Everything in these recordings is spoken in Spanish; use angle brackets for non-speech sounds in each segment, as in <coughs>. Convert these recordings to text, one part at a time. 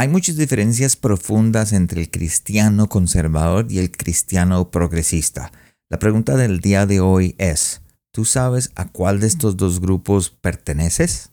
Hay muchas diferencias profundas entre el cristiano conservador y el cristiano progresista. La pregunta del día de hoy es, ¿tú sabes a cuál de estos dos grupos perteneces?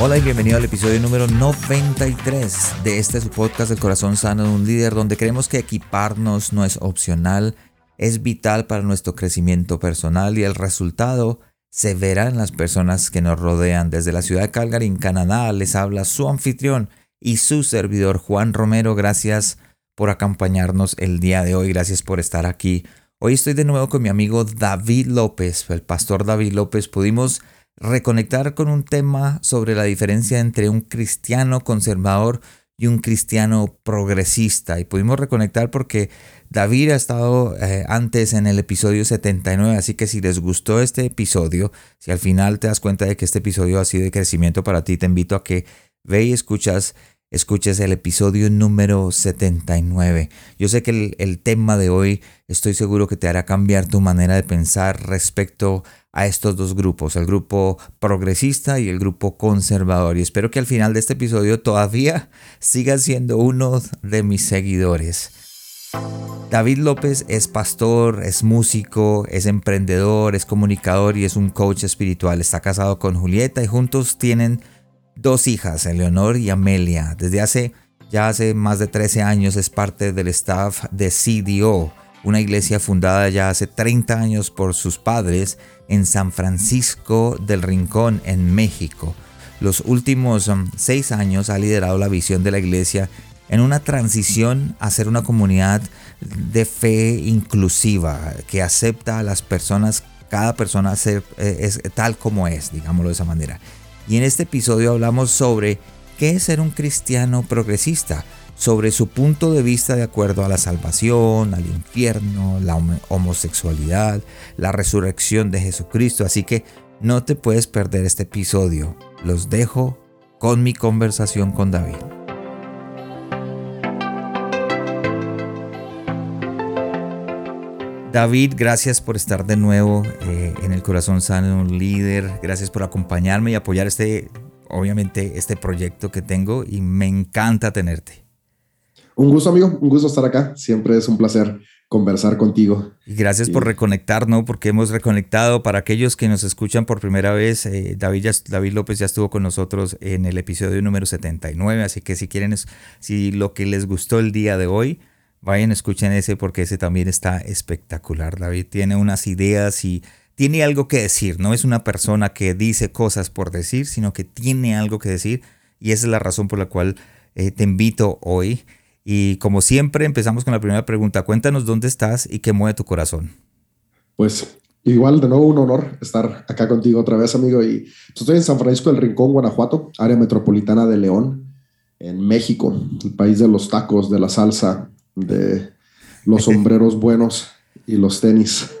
Hola y bienvenido al episodio número 93 de este su podcast El corazón sano de un líder donde creemos que equiparnos no es opcional, es vital para nuestro crecimiento personal y el resultado se verá en las personas que nos rodean. Desde la ciudad de Calgary, en Canadá, les habla su anfitrión y su servidor Juan Romero. Gracias por acompañarnos el día de hoy, gracias por estar aquí. Hoy estoy de nuevo con mi amigo David López, el pastor David López. Pudimos reconectar con un tema sobre la diferencia entre un cristiano conservador y un cristiano progresista. Y pudimos reconectar porque David ha estado eh, antes en el episodio 79, así que si les gustó este episodio, si al final te das cuenta de que este episodio ha sido de crecimiento para ti, te invito a que ve y escuchas escuches el episodio número 79. Yo sé que el, el, tema de hoy estoy seguro que te hará cambiar tu manera de pensar respecto a estos dos grupos, el grupo progresista y el grupo conservador. Y espero que al final de este episodio todavía <laughs> sigas siendo uno de mis seguidores. David López es pastor, es músico, es emprendedor, es comunicador y es un coach espiritual. Está casado con Julieta y juntos tienen dos hijas, Eleonor y Amelia. Desde hace ya hace más de 13 años es parte del staff de CDO, una iglesia fundada ya hace 30 años por sus padres en San Francisco del Rincón, en México. Los últimos um, seis años ha liderado la visión de la iglesia en una transición a ser una comunidad de fe inclusiva, que acepta a las personas, cada persona eh, es, tal como es, digámoslo de esa manera. Y en este episodio hablamos sobre qué es ser un cristiano progresista, sobre su punto de vista de acuerdo a la salvación, al infierno, la homosexualidad, la resurrección de Jesucristo. Así que no te puedes perder este episodio. Los dejo con mi conversación con David. David, gracias por estar de nuevo eh, en el Corazón Sano, un líder. Gracias por acompañarme y apoyar este, obviamente, este proyecto que tengo y me encanta tenerte. Un gusto, amigo, un gusto estar acá. Siempre es un placer conversar contigo. Y gracias por reconectar, ¿no? Porque hemos reconectado. Para aquellos que nos escuchan por primera vez, eh, David, David López ya estuvo con nosotros en el episodio número 79, así que si quieren, si lo que les gustó el día de hoy, Vayan, escuchen ese porque ese también está espectacular. David tiene unas ideas y tiene algo que decir. No es una persona que dice cosas por decir, sino que tiene algo que decir. Y esa es la razón por la cual eh, te invito hoy. Y como siempre, empezamos con la primera pregunta. Cuéntanos dónde estás y qué mueve tu corazón. Pues igual, de nuevo, un honor estar acá contigo otra vez, amigo. Y estoy en San Francisco del Rincón, Guanajuato, área metropolitana de León, en México, el país de los tacos, de la salsa, de los sombreros buenos y los tenis. <laughs>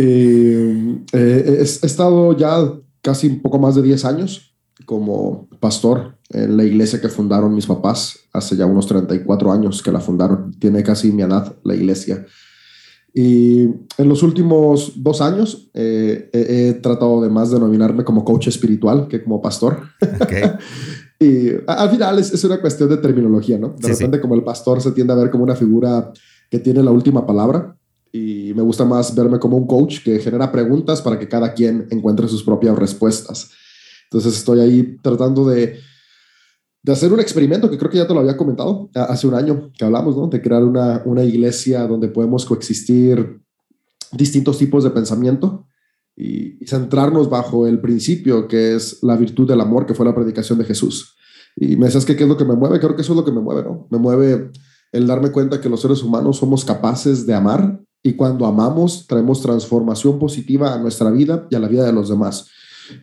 Eh, he, estado ya casi un poco más de 10 años como pastor en la iglesia que fundaron mis papás hace ya unos 34 años que la fundaron. Tiene casi mi edad la iglesia. Y en los últimos dos años eh, he, tratado de más denominarme como coach espiritual que como pastor. <laughs> Y al final es, una cuestión de terminología, ¿no? De repente como el pastor se tiende a ver como una figura que tiene la última palabra y me gusta más verme como un coach que genera preguntas para que cada quien encuentre sus propias respuestas. Entonces estoy ahí tratando de, de hacer un experimento que creo que ya te lo había comentado hace un año que hablamos, ¿no? De crear una, una iglesia donde podemos coexistir distintos tipos de pensamiento y, centrarnos bajo el principio que es la virtud del amor, que fue la predicación de Jesús. Y me decías que qué es lo que me mueve, creo que eso es lo que me mueve, ¿no? Me mueve el darme cuenta que los seres humanos somos capaces de amar y cuando amamos traemos transformación positiva a nuestra vida y a la vida de los demás.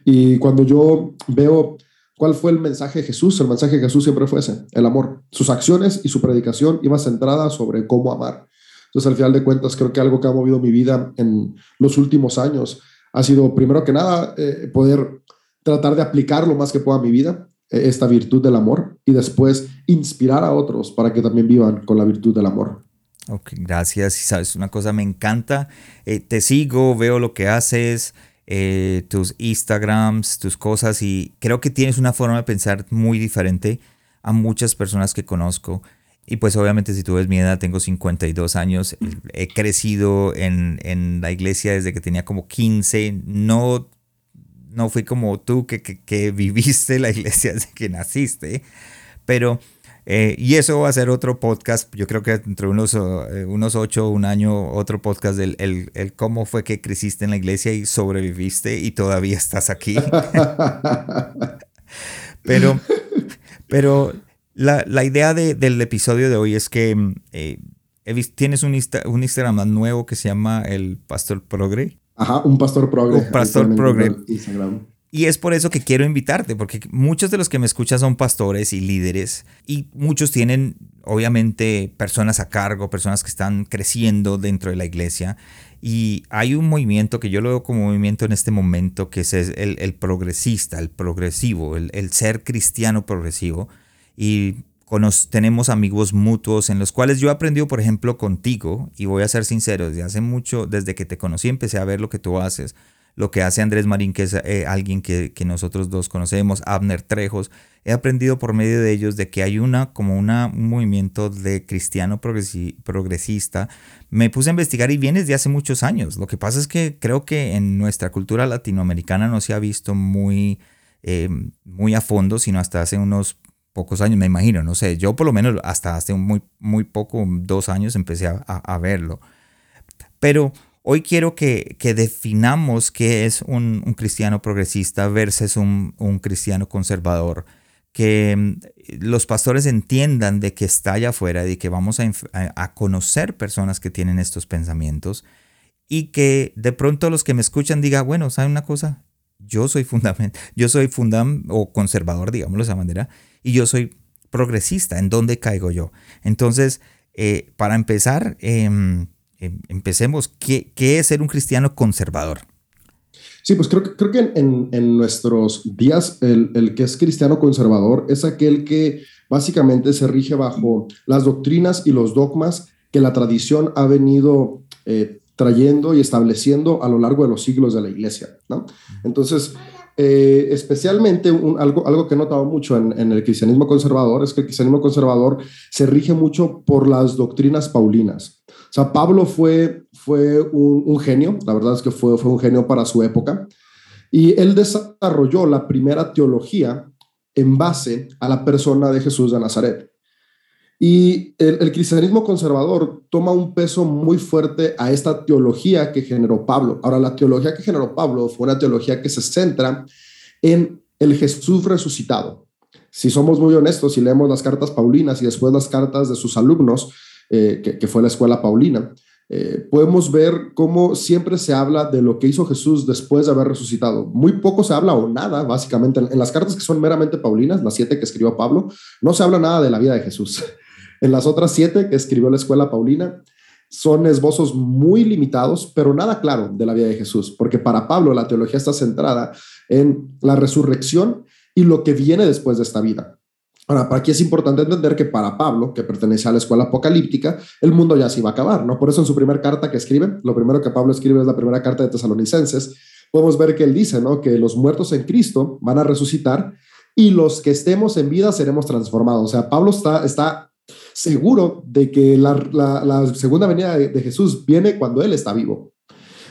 Y cuando yo veo ¿Cuál fue el mensaje de Jesús? El mensaje de Jesús siempre fue ese, el amor. Sus acciones y su predicación iba centrada sobre cómo amar. Entonces, al final de cuentas, creo que algo que ha movido mi vida en los últimos años ha sido, primero que nada, eh, poder tratar de aplicar lo más que pueda a mi vida, eh, esta virtud del amor, y después inspirar a otros para que también vivan con la virtud del amor. Ok, gracias. Y sabes, una cosa me encanta. Eh, te sigo, veo lo que haces, tus Instagrams, tus cosas, y creo que tienes una forma de pensar muy diferente a muchas personas que conozco. Y pues obviamente si tú ves mi edad, tengo 52 años, he crecido en, en la iglesia desde que tenía como 15, no, no fui como tú que, que, que <laughs> viviste la iglesia desde que naciste, pero eh, y eso va a ser otro podcast, yo creo que entre unos, eh, unos ocho, un año, otro podcast del el, el, cómo fue que creciste en la iglesia y sobreviviste y todavía estás aquí. <laughs> <laughs> pero pero la, la idea de, del episodio de hoy es que eh, tienes un, un, Instagram nuevo que se llama el Pastor Progre. Ajá, un Pastor Progre. Un Pastor Progre. Instagram. Y es por eso que quiero invitarte, porque muchos de los que me escuchan son pastores y líderes y muchos tienen obviamente personas a cargo, personas que están creciendo dentro de la iglesia. Y hay un movimiento que yo lo veo como movimiento en este momento, que es el, el progresista, el progresivo, el, el, ser cristiano progresivo. Y tenemos amigos mutuos en los cuales yo he aprendido, por ejemplo, contigo, y voy a ser sincero, desde hace mucho, desde que te conocí, empecé a ver lo que tú haces lo que hace Andrés Marín, que es eh, alguien que, nosotros dos conocemos, Abner Trejos. He aprendido por medio de ellos de que hay una, como una, un movimiento de cristiano progresista. Me puse a investigar y viene desde hace muchos años. Lo que pasa es que creo que en nuestra cultura latinoamericana no se ha visto muy, eh, muy a fondo, sino hasta hace unos pocos años, me imagino, no sé, yo por lo menos hasta hace muy, muy poco, dos años empecé a, verlo. Pero Hoy quiero que, definamos qué es un, cristiano progresista versus un, cristiano conservador. Que mm, los pastores entiendan de que está allá afuera y que vamos a, conocer personas que tienen estos pensamientos y que de pronto los que me escuchan digan, bueno, ¿saben una cosa? Yo soy fundament, yo soy fundam o conservador, digámoslo de esa manera, y yo soy progresista. ¿En dónde caigo yo? Entonces, eh, para empezar, em, Em, empecemos, ¿qué, ¿qué, es ser un cristiano conservador? Sí, pues creo creo que en, en nuestros días el, el, que es cristiano conservador es aquel que básicamente se rige bajo las doctrinas y los dogmas que la tradición ha venido eh, trayendo y estableciendo a lo largo de los siglos de la iglesia. ¿no? Entonces, eh, especialmente algo, algo que he notado mucho en, en, el cristianismo conservador es que el cristianismo conservador se rige mucho por las doctrinas paulinas. O sea, Pablo fue, fue un, un genio, la verdad es que fue, fue un genio para su época, y él desarrolló la primera teología en base a la persona de Jesús de Nazaret. Y el, el, cristianismo conservador toma un peso muy fuerte a esta teología que generó Pablo. Ahora, la teología que generó Pablo fue una teología que se centra en el Jesús resucitado. Si somos muy honestos y leemos las cartas paulinas y después las cartas de sus alumnos, eh, que, que, fue la escuela paulina, eh, podemos ver cómo siempre se habla de lo que hizo Jesús después de haber resucitado. Muy poco se habla o nada, básicamente, en, en las cartas que son meramente paulinas, las siete que escribió Pablo, no se habla nada de la vida de Jesús. En las otras siete que escribió la escuela Paulina, son esbozos muy limitados, pero nada claro de la vida de Jesús, porque para Pablo la teología está centrada en la resurrección y lo que viene después de esta vida. Ahora, para aquí es importante entender que para Pablo, que pertenece a la escuela apocalíptica, el mundo ya se iba a acabar, ¿no? Por eso en su primera carta que escribe, lo primero que Pablo escribe es la primera carta de Tesalonicenses, podemos ver que él dice, ¿no? Que los muertos en Cristo van a resucitar y los que estemos en vida seremos transformados. O sea, Pablo está, está seguro de que la, segunda venida de, Jesús viene cuando Él está vivo.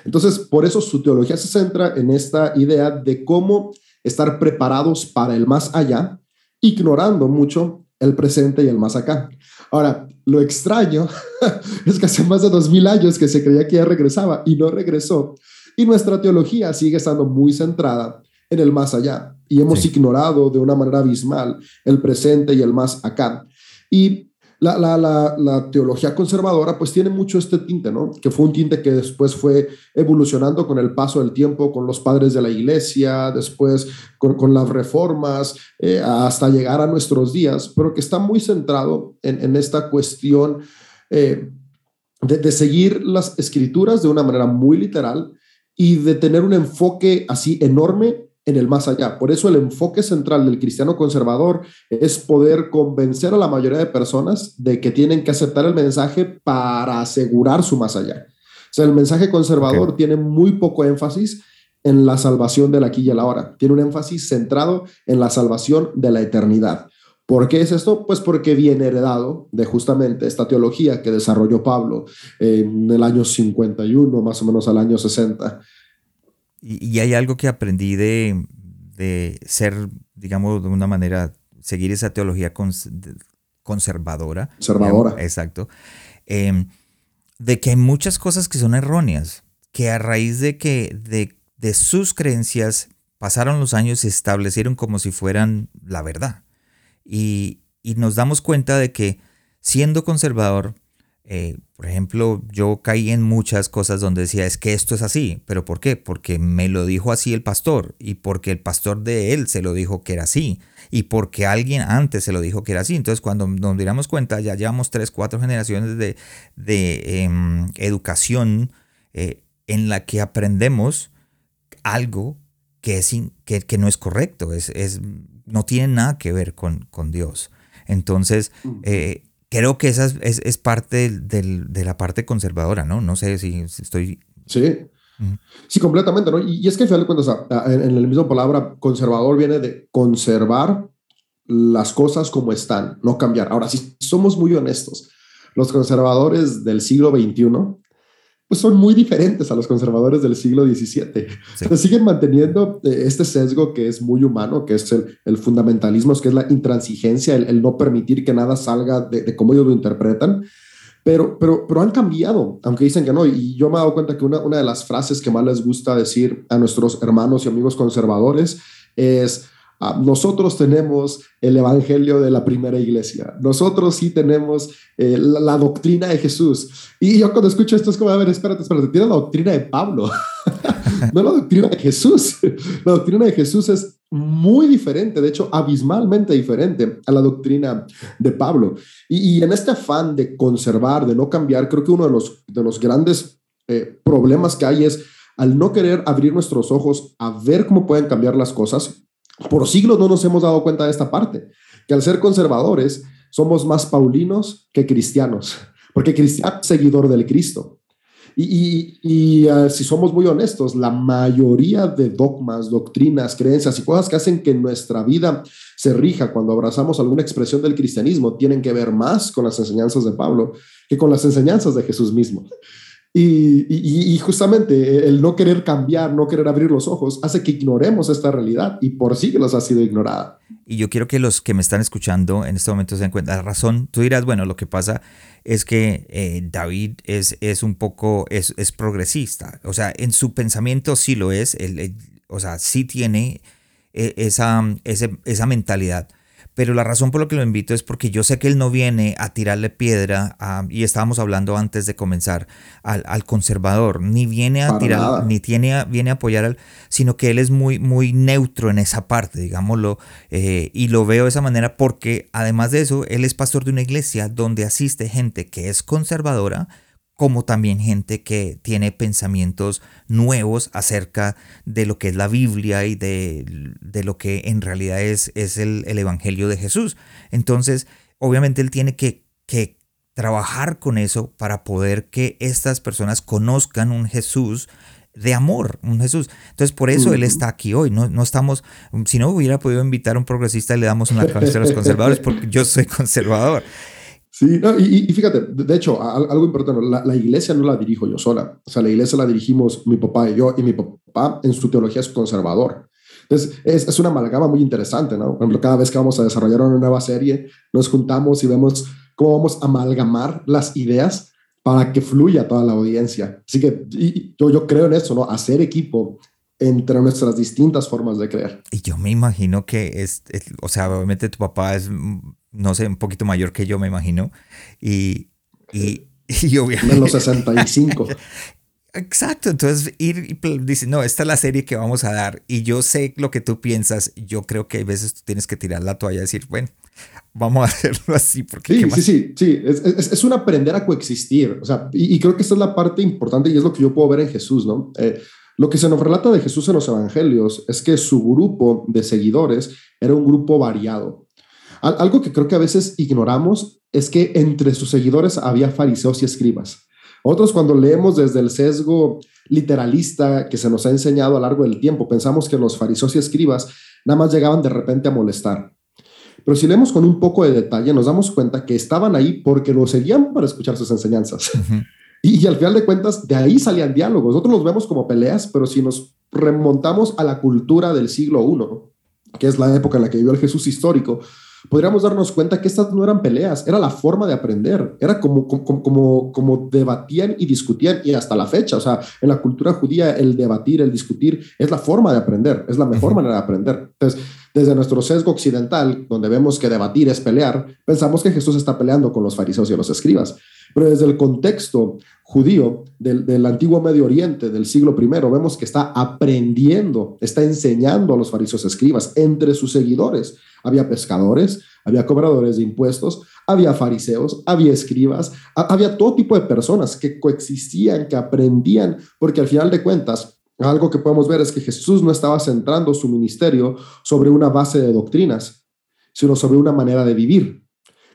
Entonces, por eso su teología se centra en esta idea de cómo estar preparados para el más allá, ignorando mucho el presente y el más acá. Ahora, lo extraño <laughs> es que hace más de dos mil años que se creía que ya regresaba y no regresó. Y nuestra teología sigue estando muy centrada en el más allá y hemos ignorado de una manera abismal el presente y el más acá. Y la, la, la, teología conservadora pues tiene mucho este tinte, ¿no? Que fue un tinte que después fue evolucionando con el paso del tiempo, con los padres de la iglesia, después con, las reformas, eh, hasta llegar a nuestros días, pero que está muy centrado en, esta cuestión eh, de seguir las escrituras de una manera muy literal y de tener un enfoque así enorme en el más allá. Por eso el enfoque central del cristiano conservador es poder convencer a la mayoría de personas de que tienen que aceptar el mensaje para asegurar su más allá. O sea, el mensaje conservador tiene muy poco énfasis en la salvación del aquí y el ahora. Tiene un énfasis centrado en la salvación de la eternidad. ¿Por qué es esto? Pues porque viene heredado de justamente esta teología que desarrolló Pablo en el año 51, más o menos al año 60 y, hay algo que aprendí de, de, ser, digamos, de una manera, seguir esa teología conservadora. Conservadora. exacto. Em, de que hay muchas cosas que son erróneas, que a raíz de que de, de sus creencias pasaron los años y se establecieron como si fueran la verdad. Y, y nos damos cuenta de que siendo conservador, eh, por ejemplo, yo caí en muchas cosas donde decía, es que esto es así, pero ¿por qué? Porque me lo dijo así el pastor y porque el pastor de él se lo dijo que era así y porque alguien antes se lo dijo que era así. Entonces, cuando nos diéramos cuenta, ya llevamos tres, cuatro generaciones de, de em, educación eh, en la que aprendemos algo que, es que, que, no es correcto, es, es, no tiene nada que ver con, con Dios. Entonces, eh, creo que esa es, es, parte del, de la parte conservadora, ¿no? No sé si, estoy... Sí. Sí, completamente, ¿no? Y, es que, al final en, en la misma palabra, conservador viene de conservar las cosas como están, no cambiar. Ahora, si somos muy honestos, los conservadores del siglo XXI pues son muy diferentes a los conservadores del siglo XVII. siguen manteniendo eh, este sesgo que es muy humano, que es el, el fundamentalismo, que es la intransigencia, el, no permitir que nada salga de, de cómo ellos lo interpretan. Pero, pero, pero han cambiado, aunque dicen que no. Y yo me he dado cuenta que una, una de las frases que más les gusta decir a nuestros hermanos y amigos conservadores es, nosotros tenemos el evangelio de la primera iglesia. Nosotros sí tenemos eh, la, doctrina de Jesús. Y yo cuando escucho esto es como, a ver, espérate, espérate, tiene la doctrina de Pablo, <laughs> no la doctrina de Jesús. La doctrina de Jesús es muy diferente, de hecho, abismalmente diferente a la doctrina de Pablo. Y, en este afán de conservar, de no cambiar, creo que uno de los, de los grandes eh, problemas que hay es al no querer abrir nuestros ojos a ver cómo pueden cambiar las cosas, por siglos no nos hemos dado cuenta de esta parte, que al ser conservadores somos más paulinos que cristianos, porque cristiano es seguidor del Cristo. Y, ah, si somos muy honestos, la mayoría de dogmas, doctrinas, creencias y cosas que hacen que nuestra vida se rija cuando abrazamos alguna expresión del cristianismo tienen que ver más con las enseñanzas de Pablo que con las enseñanzas de Jesús mismo. Y, justamente el no querer cambiar, no querer abrir los ojos, hace que ignoremos esta realidad y por siglos ha sido ignorada. Y yo quiero que los que me están escuchando en este momento se den cuenta la razón. Tú dirás, bueno, lo que pasa es que eh, David es, es un poco, es, es, progresista. O sea, en su pensamiento sí lo es, o sea, sí tiene eh, esa, esa mentalidad pero la razón por la que lo invito es porque yo sé que él no viene a tirarle piedra, y estábamos hablando antes de comenzar, al, conservador, ni viene a tirar, ni tiene viene a apoyar al, sino que él es muy, muy neutro en esa parte, digámoslo, eh, y lo veo de esa manera porque además de eso, él es pastor de una iglesia donde asiste gente que es conservadora, como también gente que tiene pensamientos nuevos acerca de lo que es la Biblia y de, lo que en realidad es, es el, Evangelio de Jesús. Entonces, obviamente él tiene que, que trabajar con eso para poder que estas personas conozcan un Jesús de amor, un Jesús. Entonces, por eso Él está aquí hoy. No, no estamos, si no hubiera podido invitar a un progresista, le damos una cabeza a los conservadores, porque yo soy conservador. Sí, no, y, fíjate, de hecho, algo importante, la, iglesia no la dirijo yo sola, o sea, la iglesia la dirigimos mi papá y yo, y mi papá en su teología es conservador. Entonces, es, es una amalgama muy interesante, ¿no? Por ejemplo, cada vez que vamos a desarrollar una nueva serie, nos juntamos y vemos cómo vamos a amalgamar las ideas para que fluya toda la audiencia. Así que yo, yo creo en eso, ¿no? Hacer equipo entre nuestras distintas formas de creer. Y yo me imagino que es, o sea, obviamente tu papá es no sé, un poquito mayor que yo, me imagino. Y, y, <laughs> y obviamente... En los 65. Exacto, entonces ir y dice, no, esta es la serie que vamos a dar y yo sé lo que tú piensas, yo creo que a veces tú tienes que tirar la toalla y decir, bueno, vamos a <laughs> hacerlo así. Porque sí, sí, sí, sí, es, es, es, un aprender a coexistir, o sea, y, y, creo que esta es la parte importante y es lo que yo puedo ver en Jesús, ¿no? Eh, lo que se nos relata de Jesús en los evangelios es que su grupo de seguidores era un grupo variado. Algo que creo que a veces ignoramos es que entre sus seguidores había fariseos y escribas. Otros cuando leemos desde el sesgo literalista que se nos ha enseñado a lo largo del tiempo, pensamos que los fariseos y escribas nada más llegaban de repente a molestar. Pero si leemos con un poco de detalle, nos damos cuenta que estaban ahí porque lo seguían para escuchar sus enseñanzas. <laughs> y, y, al final de cuentas, de ahí salían diálogos. Nosotros los vemos como peleas, pero si nos remontamos a la cultura del siglo I, que es la época en la que vivió el Jesús histórico, podríamos darnos cuenta que estas no eran peleas, era la forma de aprender, era como, como, como, como debatían y discutían y hasta la fecha, o sea, en la cultura judía el debatir, el discutir es la forma de aprender, es la mejor uh -huh. manera de aprender. Entonces, desde nuestro sesgo occidental, donde vemos que debatir es pelear, pensamos que Jesús está peleando con los fariseos y los escribas. Pero desde el contexto judío del, del, antiguo Medio Oriente del siglo I, vemos que está aprendiendo, está enseñando a los fariseos escribas entre sus seguidores. Había pescadores, había cobradores de impuestos, había fariseos, había escribas, había todo tipo de personas que coexistían, que aprendían, porque al final de cuentas, algo que podemos ver es que Jesús no estaba centrando su ministerio sobre una base de doctrinas, sino sobre una manera de vivir.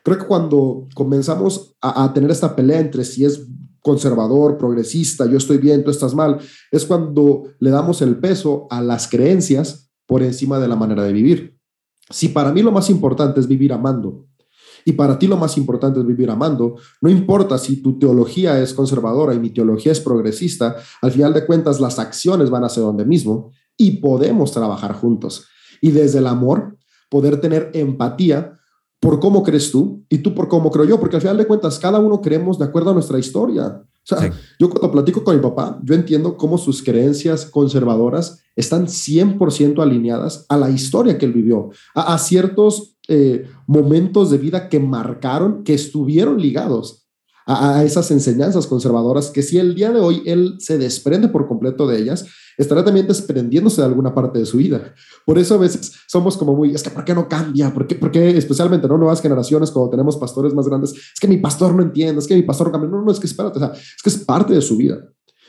Creo que cuando comenzamos a, a tener esta pelea entre si es conservador, progresista, yo estoy bien, tú estás mal, es cuando le damos el peso a las creencias por encima de la manera de vivir. Si para mí lo más importante es vivir amando y para ti lo más importante es vivir amando, no importa si tu teología es conservadora y mi teología es progresista, al final de cuentas las acciones van a ser donde mismo y podemos trabajar juntos. Y desde el amor, poder tener empatía por cómo crees tú y tú por cómo creo yo, porque al final de cuentas cada uno creemos de acuerdo a nuestra historia. O sea, sí. yo cuando platico con mi papá, yo entiendo cómo sus creencias conservadoras están 100% alineadas a la historia que él vivió, a, a ciertos eh, momentos de vida que marcaron, que estuvieron ligados a, esas enseñanzas conservadoras, que si el día de hoy él se desprende por completo de ellas, estará también desprendiéndose de alguna parte de su vida. Por eso a veces somos como muy, es que ¿por qué no cambia? ¿Por qué, especialmente no nuevas generaciones cuando tenemos pastores más grandes? Es que mi pastor no entiende, es que mi pastor no cambia. No, no, es que espérate, o es que es parte de su vida.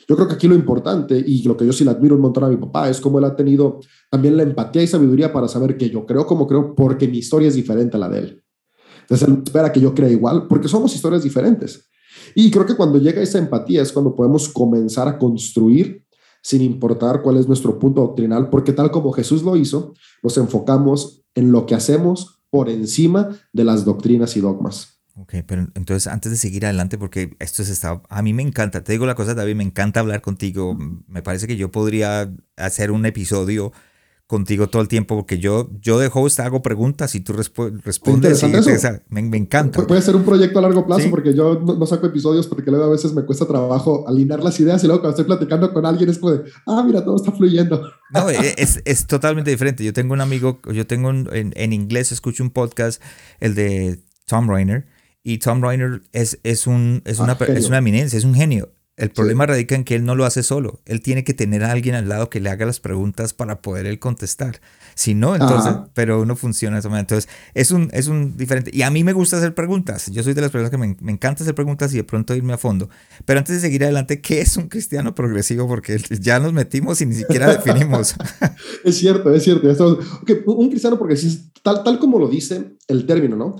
Yo creo que aquí lo importante y lo que yo sí le admiro un montón a mi papá es cómo él ha tenido también la empatía y sabiduría para saber que yo creo como creo porque mi historia es diferente a la de él. Entonces él espera que yo crea igual porque somos historias diferentes. Y creo que cuando llega esa empatía es cuando podemos comenzar a construir sin importar cuál es nuestro punto doctrinal, porque tal como Jesús lo hizo, nos enfocamos en lo que hacemos por encima de las doctrinas y dogmas. Ok, pero entonces antes de seguir adelante, porque esto se está, a mí me encanta, te digo la cosa, David, me encanta hablar contigo, me parece que yo podría hacer un episodio contigo todo el tiempo, porque yo, yo de host hago preguntas y tú resp respondes. Y, me, me, encanta. Puede ser un proyecto a largo plazo, ¿Sí? porque yo no, no, saco episodios porque luego a veces me cuesta trabajo alinear las ideas y luego cuando estoy platicando con alguien es como de, ah, mira, todo está fluyendo. <laughs> No, e, es, <laughs> es totalmente diferente. Yo tengo un amigo, yo tengo un, en, en inglés, escucho un podcast, el de Tom Reiner, y Tom Reiner es, es, un, es, una, ah, es una eminencia, es un genio. El problema sí. radica en que él no lo hace solo. Él tiene que tener a alguien al lado que le haga las preguntas para poder él contestar. Si no, entonces, Ajá. pero no funciona de esa manera. Entonces, es un, es un diferente. Y a mí me gusta hacer preguntas. Yo soy de las personas que me, me, encanta hacer preguntas y de pronto irme a fondo. Pero antes de seguir adelante, ¿qué es un cristiano progresivo? Porque <laughs> ya nos metimos y ni siquiera definimos. <laughs> es cierto, es cierto. Okay, un cristiano progresista, tal, tal como lo dice el término, ¿no?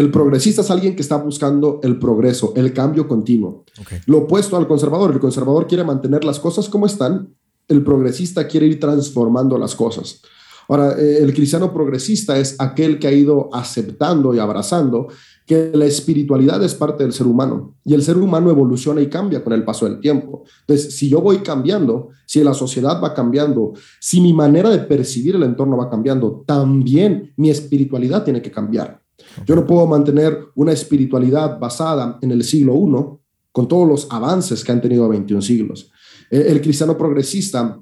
El progresista es alguien que está buscando el progreso, el cambio continuo. Okay. Lo opuesto al conservador. El conservador quiere mantener las cosas como están. El progresista quiere ir transformando las cosas. Ahora, eh, el cristiano progresista es aquel que ha ido aceptando y abrazando que la espiritualidad es parte del ser humano y el ser humano evoluciona y cambia con el paso del tiempo. Entonces, si yo voy cambiando, si la sociedad va cambiando, si mi manera de percibir el entorno va cambiando, también mi espiritualidad tiene que cambiar. Yo no puedo mantener una espiritualidad basada en el siglo I con todos los avances que han tenido 21 siglos. El, cristiano progresista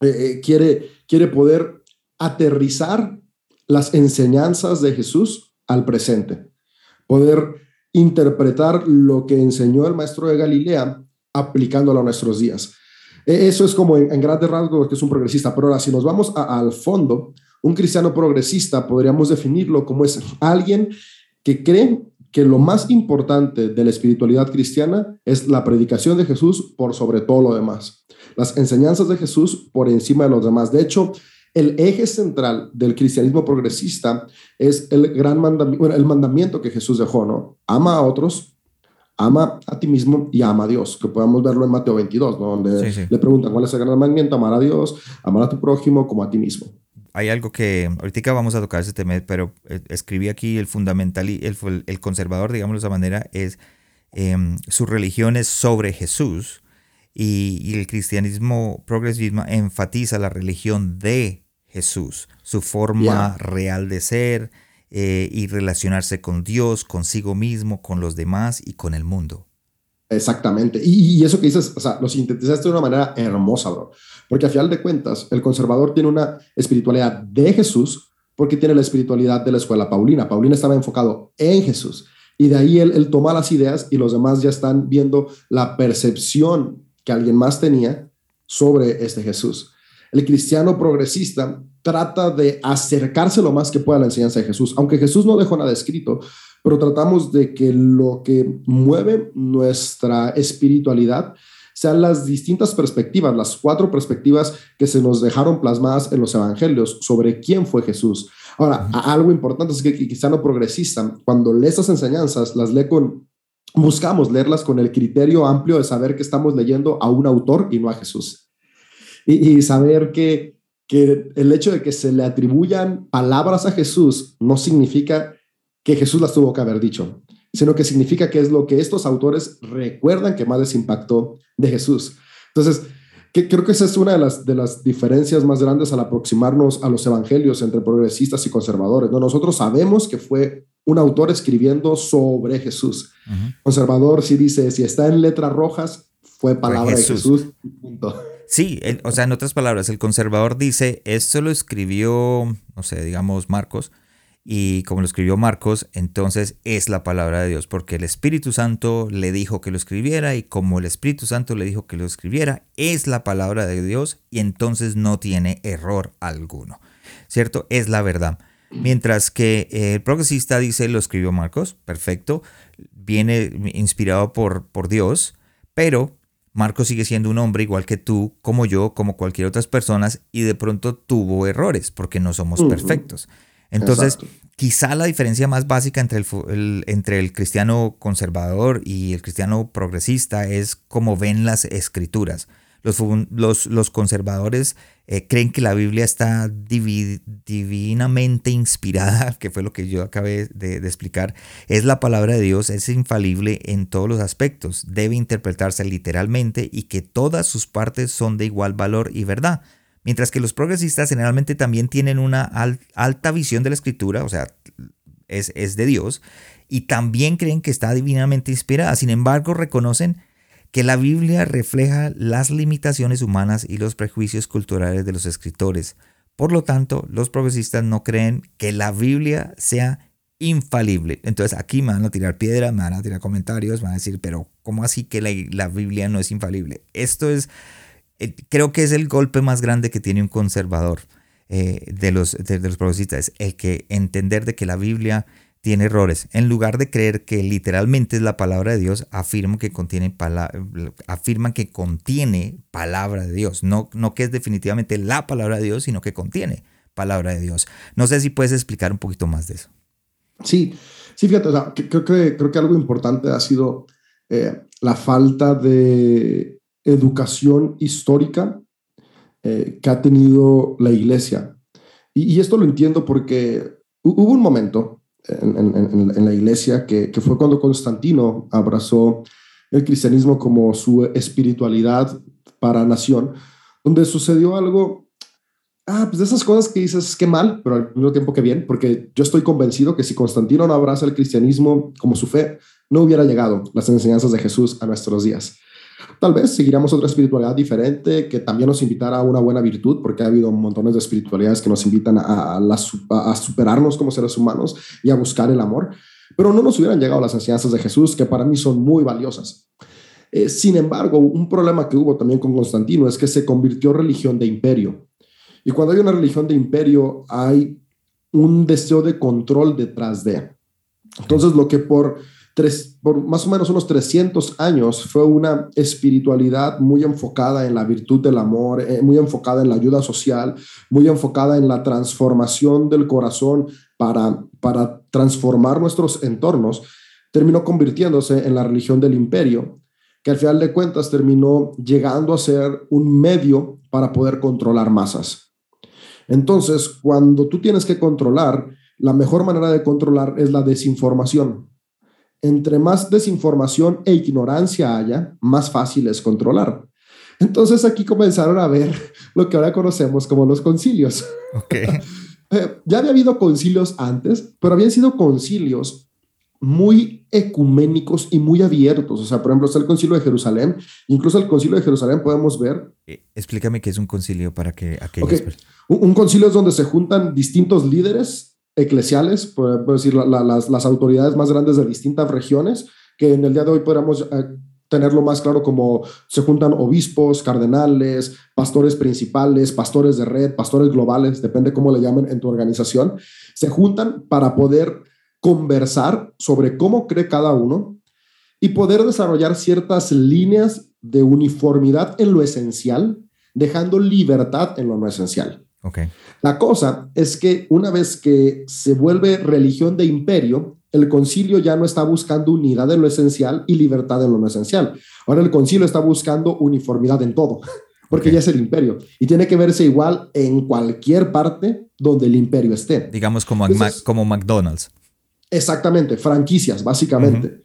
eh, eh, quiere, quiere poder aterrizar las enseñanzas de Jesús al presente, poder interpretar lo que enseñó el maestro de Galilea aplicándolo a nuestros días. E, eso es como en, grandes rasgos que es un progresista, pero ahora si nos vamos al fondo, un cristiano progresista podríamos definirlo como es alguien que cree que lo más importante de la espiritualidad cristiana es la predicación de Jesús por sobre todo lo demás. Las enseñanzas de Jesús por encima de los demás. De hecho, el eje central del cristianismo progresista es el gran mandamiento, el mandamiento que Jesús dejó, ¿no? Ama a otros, ama a ti mismo y ama a Dios, que podamos verlo en Mateo 22, ¿no? Donde le preguntan cuál es el gran mandamiento, amar a Dios, amar a tu prójimo como a ti mismo hay algo que ahorita vamos a tocar ese tema, pero eh, escribí aquí el fundamental, el, el conservador, digámoslo de esa manera, es em, su religión es sobre Jesús y, el cristianismo progresismo enfatiza la religión de Jesús, su forma real de ser eh, y relacionarse con Dios, consigo mismo, con los demás y con el mundo. Exactamente. Y, eso que dices, o sea, lo sintetizaste de una manera hermosa, bro. Porque a final de cuentas, el conservador tiene una espiritualidad de Jesús porque tiene la espiritualidad de la escuela Paulina. Paulina estaba enfocado en Jesús. Y de ahí él, él toma las ideas y los demás ya están viendo la percepción que alguien más tenía sobre este Jesús. El cristiano progresista trata de acercarse lo más que pueda a la enseñanza de Jesús, aunque Jesús no dejó nada escrito, pero tratamos de que lo que mueve nuestra espiritualidad sean las distintas perspectivas, las cuatro perspectivas que se nos dejaron plasmadas en los evangelios sobre quién fue Jesús. Ahora, algo importante es que el cristiano progresista, cuando lee estas enseñanzas, las lee con, buscamos leerlas con el criterio amplio de saber que estamos leyendo a un autor y no a Jesús. Y, y saber que, que el hecho de que se le atribuyan palabras a Jesús no significa que Jesús las tuvo que haber dicho, sino que significa que es lo que estos autores recuerdan que más les impactó de Jesús. Entonces, que, creo que esa es una de las, de las diferencias más grandes al aproximarnos a los evangelios entre progresistas y conservadores. ¿no? Nosotros sabemos que fue un autor escribiendo sobre Jesús. Conservador sí dice, si está en letras rojas, fue palabra de Jesús. Sí, o sea, en otras palabras, el conservador dice, esto lo escribió, no sé, digamos Marcos, y como lo escribió Marcos, entonces es la palabra de Dios, porque el Espíritu Santo le dijo que lo escribiera y como el Espíritu Santo le dijo que lo escribiera, es la palabra de Dios y entonces no tiene error alguno, ¿cierto? Es la verdad. Mientras que el progresista dice, lo escribió Marcos, perfecto, viene inspirado por, por Dios, pero Marcos sigue siendo un hombre igual que tú, como yo, como cualquier otras personas, y de pronto tuvo errores, porque no somos perfectos. Entonces, quizá la diferencia más básica entre el, entre el cristiano conservador y el cristiano progresista es cómo ven las escrituras. Los, los, conservadores eh, creen que la Biblia está divinamente inspirada, <laughs> que fue lo que yo acabé de, explicar. Es la palabra de Dios, es infalible en todos los aspectos, debe interpretarse literalmente y que todas sus partes son de igual valor y verdad. Mientras que los progresistas generalmente también tienen una alta visión de la escritura, o sea, es, es de Dios, y también creen que está divinamente inspirada. Sin embargo, reconocen que la Biblia refleja las limitaciones humanas y los prejuicios culturales de los escritores. Por lo tanto, los progresistas no creen que la Biblia sea infalible. Entonces aquí me van a tirar piedra, me van a tirar comentarios, me van a decir, pero ¿cómo así que la, la Biblia no es infalible? Esto es eh, creo que es el golpe más grande que tiene un conservador eh, de, los, de, los progresistas, el que entender de que la Biblia tiene errores. En lugar de creer que literalmente es la palabra de Dios, afirman que contiene, afirman que contiene palabra de Dios. No, no que es definitivamente la palabra de Dios, sino que contiene palabra de Dios. No sé si puedes explicar un poquito más de eso. Sí, sí, fíjate, creo, que, creo que algo importante ha sido eh, la falta de educación histórica eh, que ha tenido la iglesia. Y, esto lo entiendo porque hubo un momento en, la iglesia que, fue cuando Constantino abrazó el cristianismo como su espiritualidad para nación, donde sucedió algo, ah, pues de esas cosas que dices que mal, pero al mismo tiempo que bien, porque yo estoy convencido que si Constantino no abraza el cristianismo como su fe, no hubiera llegado las enseñanzas de Jesús a nuestros días. Tal vez seguiríamos otra espiritualidad diferente que también nos invitara a una buena virtud, porque ha habido montones de espiritualidades que nos invitan a, a, superarnos como seres humanos y a buscar el amor, pero no nos hubieran llegado las enseñanzas de Jesús, que para mí son muy valiosas. Eh, sin embargo, un problema que hubo también con Constantino es que se convirtió religión de imperio. Y cuando hay una religión de imperio, hay un deseo de control detrás de. Entonces, lo que por por más o menos unos 300 años fue una espiritualidad muy enfocada en la virtud del amor, eh, muy enfocada en la ayuda social, muy enfocada en la transformación del corazón para, para transformar nuestros entornos, terminó convirtiéndose en la religión del imperio, que al final de cuentas terminó llegando a ser un medio para poder controlar masas. Entonces, cuando tú tienes que controlar, la mejor manera de controlar es la desinformación entre más desinformación e ignorancia haya, más fácil es controlar. Entonces aquí comenzaron a ver <laughs> lo que ahora conocemos como los concilios. <laughs> Eh, ya había habido concilios antes, pero habían sido concilios muy ecuménicos y muy abiertos. O sea, por ejemplo, está el concilio de Jerusalén. Incluso el concilio de Jerusalén podemos ver. Eh, explícame qué es un concilio para que aquellos. un concilio es donde se juntan distintos líderes eclesiales, por, decir, las, autoridades más grandes de distintas regiones, que en el día de hoy podríamos eh, tenerlo más claro como se juntan obispos, cardenales, pastores principales, pastores de red, pastores globales, depende cómo le llamen en tu organización, se juntan para poder conversar sobre cómo cree cada uno y poder desarrollar ciertas líneas de uniformidad en lo esencial, dejando libertad en lo no esencial. Okay. La cosa es que una vez que se vuelve religión de imperio, el concilio ya no está buscando unidad en lo esencial y libertad en lo no esencial. Ahora el concilio está buscando uniformidad en todo, <laughs> porque ya es el imperio y tiene que verse igual en cualquier parte donde el imperio esté. Digamos como, como McDonald's. Exactamente, franquicias, básicamente.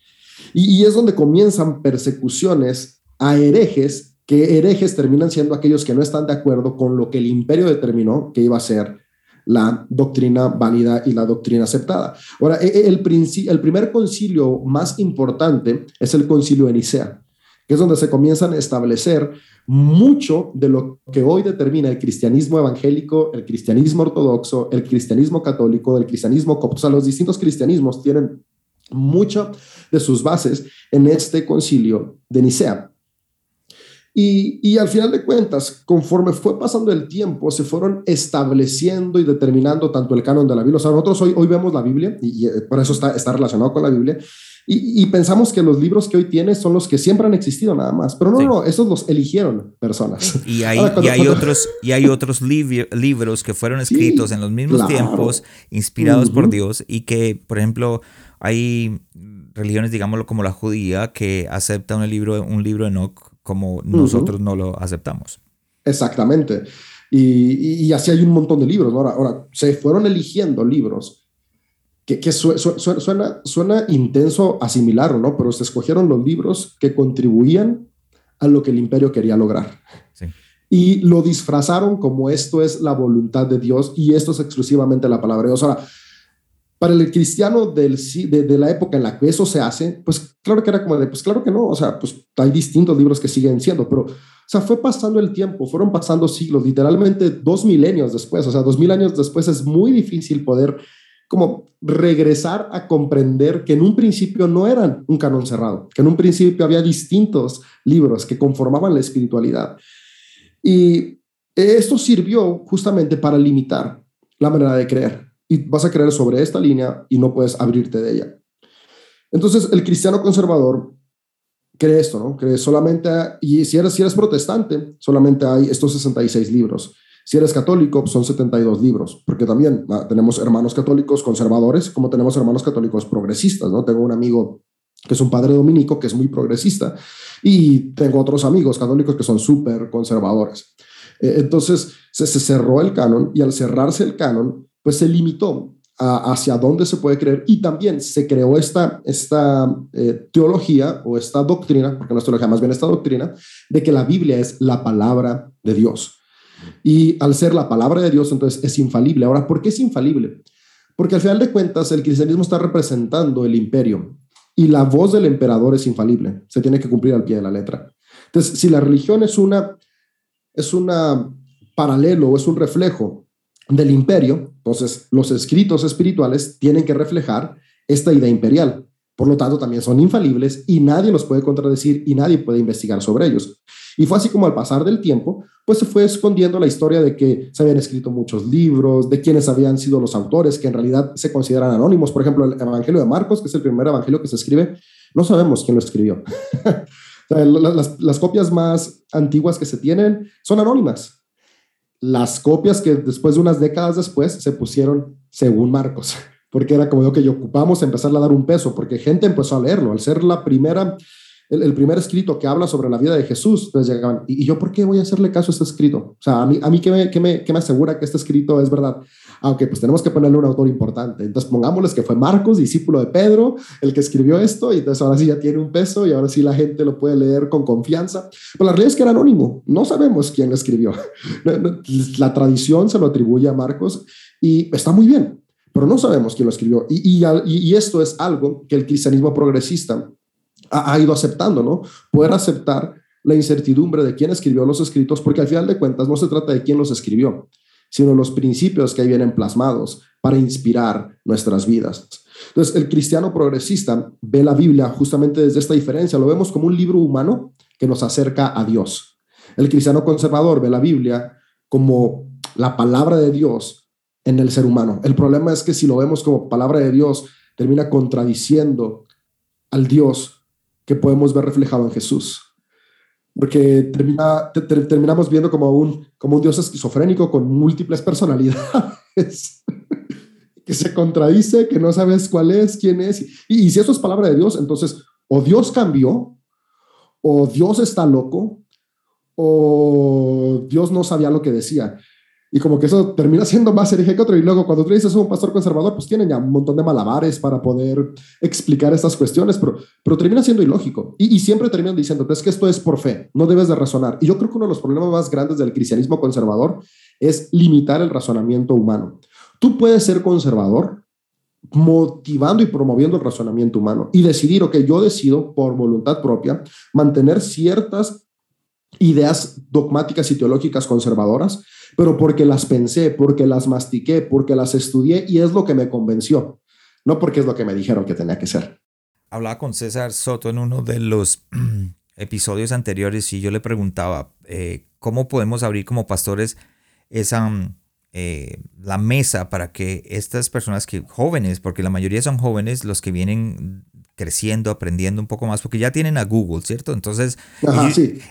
y, y es donde comienzan persecuciones a herejes que herejes terminan siendo aquellos que no están de acuerdo con lo que el imperio determinó que iba a ser la doctrina válida y la doctrina aceptada. Ahora, e, e, el, primer concilio más importante es el concilio de Nicea, que es donde se comienzan a establecer mucho de lo que hoy determina el cristianismo evangélico, el cristianismo ortodoxo, el cristianismo católico, el cristianismo copto. O sea, los distintos cristianismos tienen mucho de sus bases en este concilio de Nicea. Y, al final de cuentas, conforme fue pasando el tiempo, se fueron estableciendo y determinando tanto el canon de la Biblia. O sea, nosotros hoy, hoy vemos la Biblia y, eh, por eso está, está relacionado con la Biblia. Y, pensamos que los libros que hoy tienes son los que siempre han existido nada más. Pero no, no, esos los eligieron personas. Y hay, y hay otros, y hay otros libros que fueron escritos en los mismos tiempos, inspirados por Dios y que, por ejemplo, hay religiones, digámoslo como la judía, que acepta un libro, un libro de Enoch como nosotros no lo aceptamos. Exactamente. Y, así hay un montón de libros. Ahora, ahora, se fueron eligiendo libros que, que suena, suena intenso asimilarlo, ¿no? Pero se escogieron los libros que contribuían a lo que el imperio quería lograr. Y lo disfrazaron como esto es la voluntad de Dios y esto es exclusivamente la palabra de Dios. Ahora, para el cristiano del, de, de, la época en la que eso se hace, pues claro que era como de, pues claro que no, o sea, pues hay distintos libros que siguen siendo, pero, o sea, fue pasando el tiempo, fueron pasando siglos, literalmente dos milenios después, o sea, dos mil años después es muy difícil poder como regresar a comprender que en un principio no eran un canon cerrado, que en un principio había distintos libros que conformaban la espiritualidad. Y esto sirvió justamente para limitar la manera de creer y vas a creer sobre esta línea y no puedes abrirte de ella. Entonces, el cristiano conservador cree esto, ¿no? Cree solamente, y si eres, si eres protestante, solamente hay estos 66 libros. Si eres católico, son 72 libros, porque también ah, tenemos hermanos católicos conservadores, como tenemos hermanos católicos progresistas, ¿no? Tengo un amigo que es un padre dominico que es muy progresista, y tengo otros amigos católicos que son súper conservadores. Eh, entonces, se, se cerró el canon, y al cerrarse el canon, pues se limitó hacia dónde se puede creer y también se creó esta, esta eh, teología o esta doctrina, porque no es teología, más bien esta doctrina, de que la Biblia es la palabra de Dios. Y al ser la palabra de Dios, entonces es infalible. Ahora, ¿por qué es infalible? Porque al final de cuentas el cristianismo está representando el imperio y la voz del emperador es infalible, se tiene que cumplir al pie de la letra. Entonces, si la religión es una, es una paralelo o es un reflejo del imperio, entonces los escritos espirituales tienen que reflejar esta idea imperial. Por lo tanto, también son infalibles y nadie los puede contradecir y nadie puede investigar sobre ellos. Y fue así como al pasar del tiempo, pues se fue escondiendo la historia de que se habían escrito muchos libros, de quienes habían sido los autores, que en realidad se consideran anónimos. Por ejemplo, el Evangelio de Marcos, que es el primer evangelio que se escribe, no sabemos quién lo escribió. <laughs> las, las copias más antiguas que se tienen son anónimas. Las copias que después de unas décadas después se pusieron según Marcos <laughs> porque era como lo que ocupamos empezar a dar un peso, porque gente empezó a leerlo, al ser la primera, el, primer escrito que habla sobre la vida de Jesús, entonces llegaban, ¿y, yo por qué voy a hacerle caso a este escrito? O sea, a mí, a mí ¿qué, me, qué me, qué me asegura que este escrito es verdad? Aunque pues tenemos que ponerle un autor importante, entonces pongámosles que fue Marcos, discípulo de Pedro, el que escribió esto, y entonces ahora sí ya tiene un peso y ahora sí la gente lo puede leer con confianza, pero la realidad es que era anónimo, no sabemos quién lo escribió. <laughs> La tradición se lo atribuye a Marcos y está muy bien, pero no sabemos quién lo escribió. Y, y, esto es algo que el cristianismo progresista ha, ido aceptando, ¿no? Poder aceptar la incertidumbre de quién escribió los escritos, porque al final de cuentas no se trata de quién los escribió, sino los principios que ahí vienen plasmados para inspirar nuestras vidas. Entonces, el cristiano progresista ve la Biblia justamente desde esta diferencia, lo vemos como un libro humano que nos acerca a Dios. El cristiano conservador ve la Biblia como la palabra de Dios en el ser humano. El problema es que si lo vemos como palabra de Dios, termina contradiciendo al Dios que podemos ver reflejado en Jesús. Porque termina, terminamos viendo como un, como un Dios esquizofrénico con múltiples personalidades, <laughs> que se contradice, que no sabes cuál es, quién es. Y, y si eso es palabra de Dios, entonces o Dios cambió, o Dios está loco, o Dios no sabía lo que decía. Y como que eso termina siendo más herejía que otro. Y luego cuando tú dices un pastor conservador, pues tienen ya un montón de malabares para poder explicar estas cuestiones, pero, pero termina siendo ilógico. Y, y siempre terminan diciendo, es que esto es por fe, no debes de razonar. Y yo creo que uno de los problemas más grandes del cristianismo conservador es limitar el razonamiento humano. Tú puedes ser conservador motivando y promoviendo el razonamiento humano y decidir, ok, yo decido por voluntad propia mantener ciertas ideas dogmáticas y teológicas conservadoras, pero porque las pensé, porque las mastiqué, porque las estudié y es lo que me convenció, no porque es lo que me dijeron que tenía que ser. Hablaba con César Soto en uno de los <clears throat> episodios anteriores y yo le preguntaba eh, cómo podemos abrir como pastores esa eh, la mesa para que estas personas que jóvenes, porque la mayoría son jóvenes, los que vienen creciendo, aprendiendo un poco más, porque ya tienen a Google, ¿cierto? Entonces,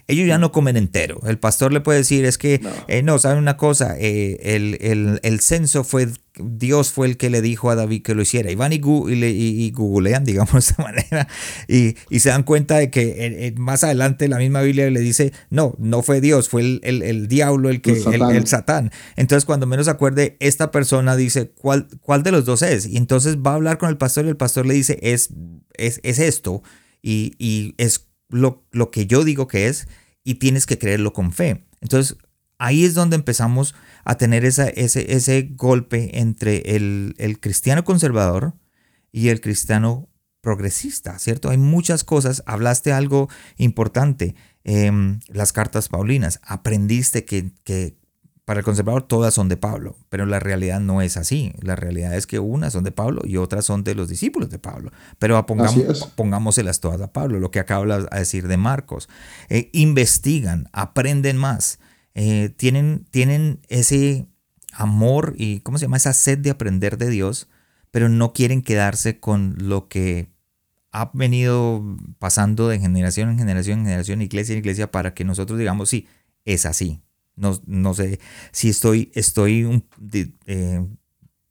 ellos, ya no comen entero. El pastor le puede decir, es que, no, eh, no ¿saben una cosa? Eh, el, el, el, censo fue Dios fue el que le dijo a David que lo hiciera. Y van y, y, googlean, <laughs> digamos de esta manera, y, se dan cuenta de que eh, eh, más adelante la misma Biblia le dice, no, no fue Dios, fue el, el, diablo el que, el satán. Entonces, cuando menos acuerde, esta persona dice, ¿cuál, ¿cuál de los dos es? Y entonces va a hablar con el pastor y el pastor le dice, es, es, es esto, y, y es lo, lo que yo digo que es, y tienes que creerlo con fe. Entonces, ahí es donde empezamos a tener ese, ese golpe entre el, cristiano conservador y el cristiano progresista, ¿cierto? Hay muchas cosas, hablaste algo importante, em, las cartas paulinas, aprendiste que, que, para el conservador todas son de Pablo, pero la realidad no es así, la realidad es que unas son de Pablo y otras son de los discípulos de Pablo, pero pongamos, pongámoselas todas a Pablo, lo que acaba de decir de Marcos, eh, investigan, aprenden más, eh, tienen, tienen ese amor y, ¿cómo se llama? Esa sed de aprender de Dios, pero no quieren quedarse con lo que ha venido pasando de generación en generación en generación, iglesia en iglesia, para que nosotros digamos, sí, es así. No, no sé si estoy, estoy de, eh,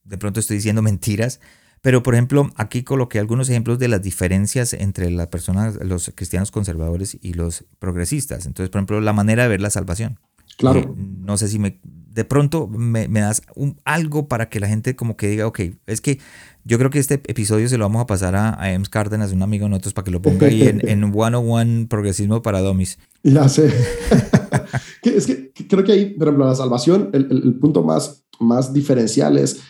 de pronto estoy diciendo mentiras, pero por ejemplo, aquí coloqué algunos ejemplos de las diferencias entre las personas, los cristianos conservadores y los progresistas. Entonces, por ejemplo, la manera de ver la salvación. Claro. Eh, no sé si me, de pronto me, das un, algo para que la gente como que diga, ok, es que yo creo que este episodio se lo vamos a pasar a, a Ems Cárdenas, un amigo de nosotros, para que lo ponga ahí en, <laughs> en One Progresismo para Domis. Ya sé. <laughs> es que creo que ahí, por ejemplo, la salvación, el, el, punto más, más diferencial es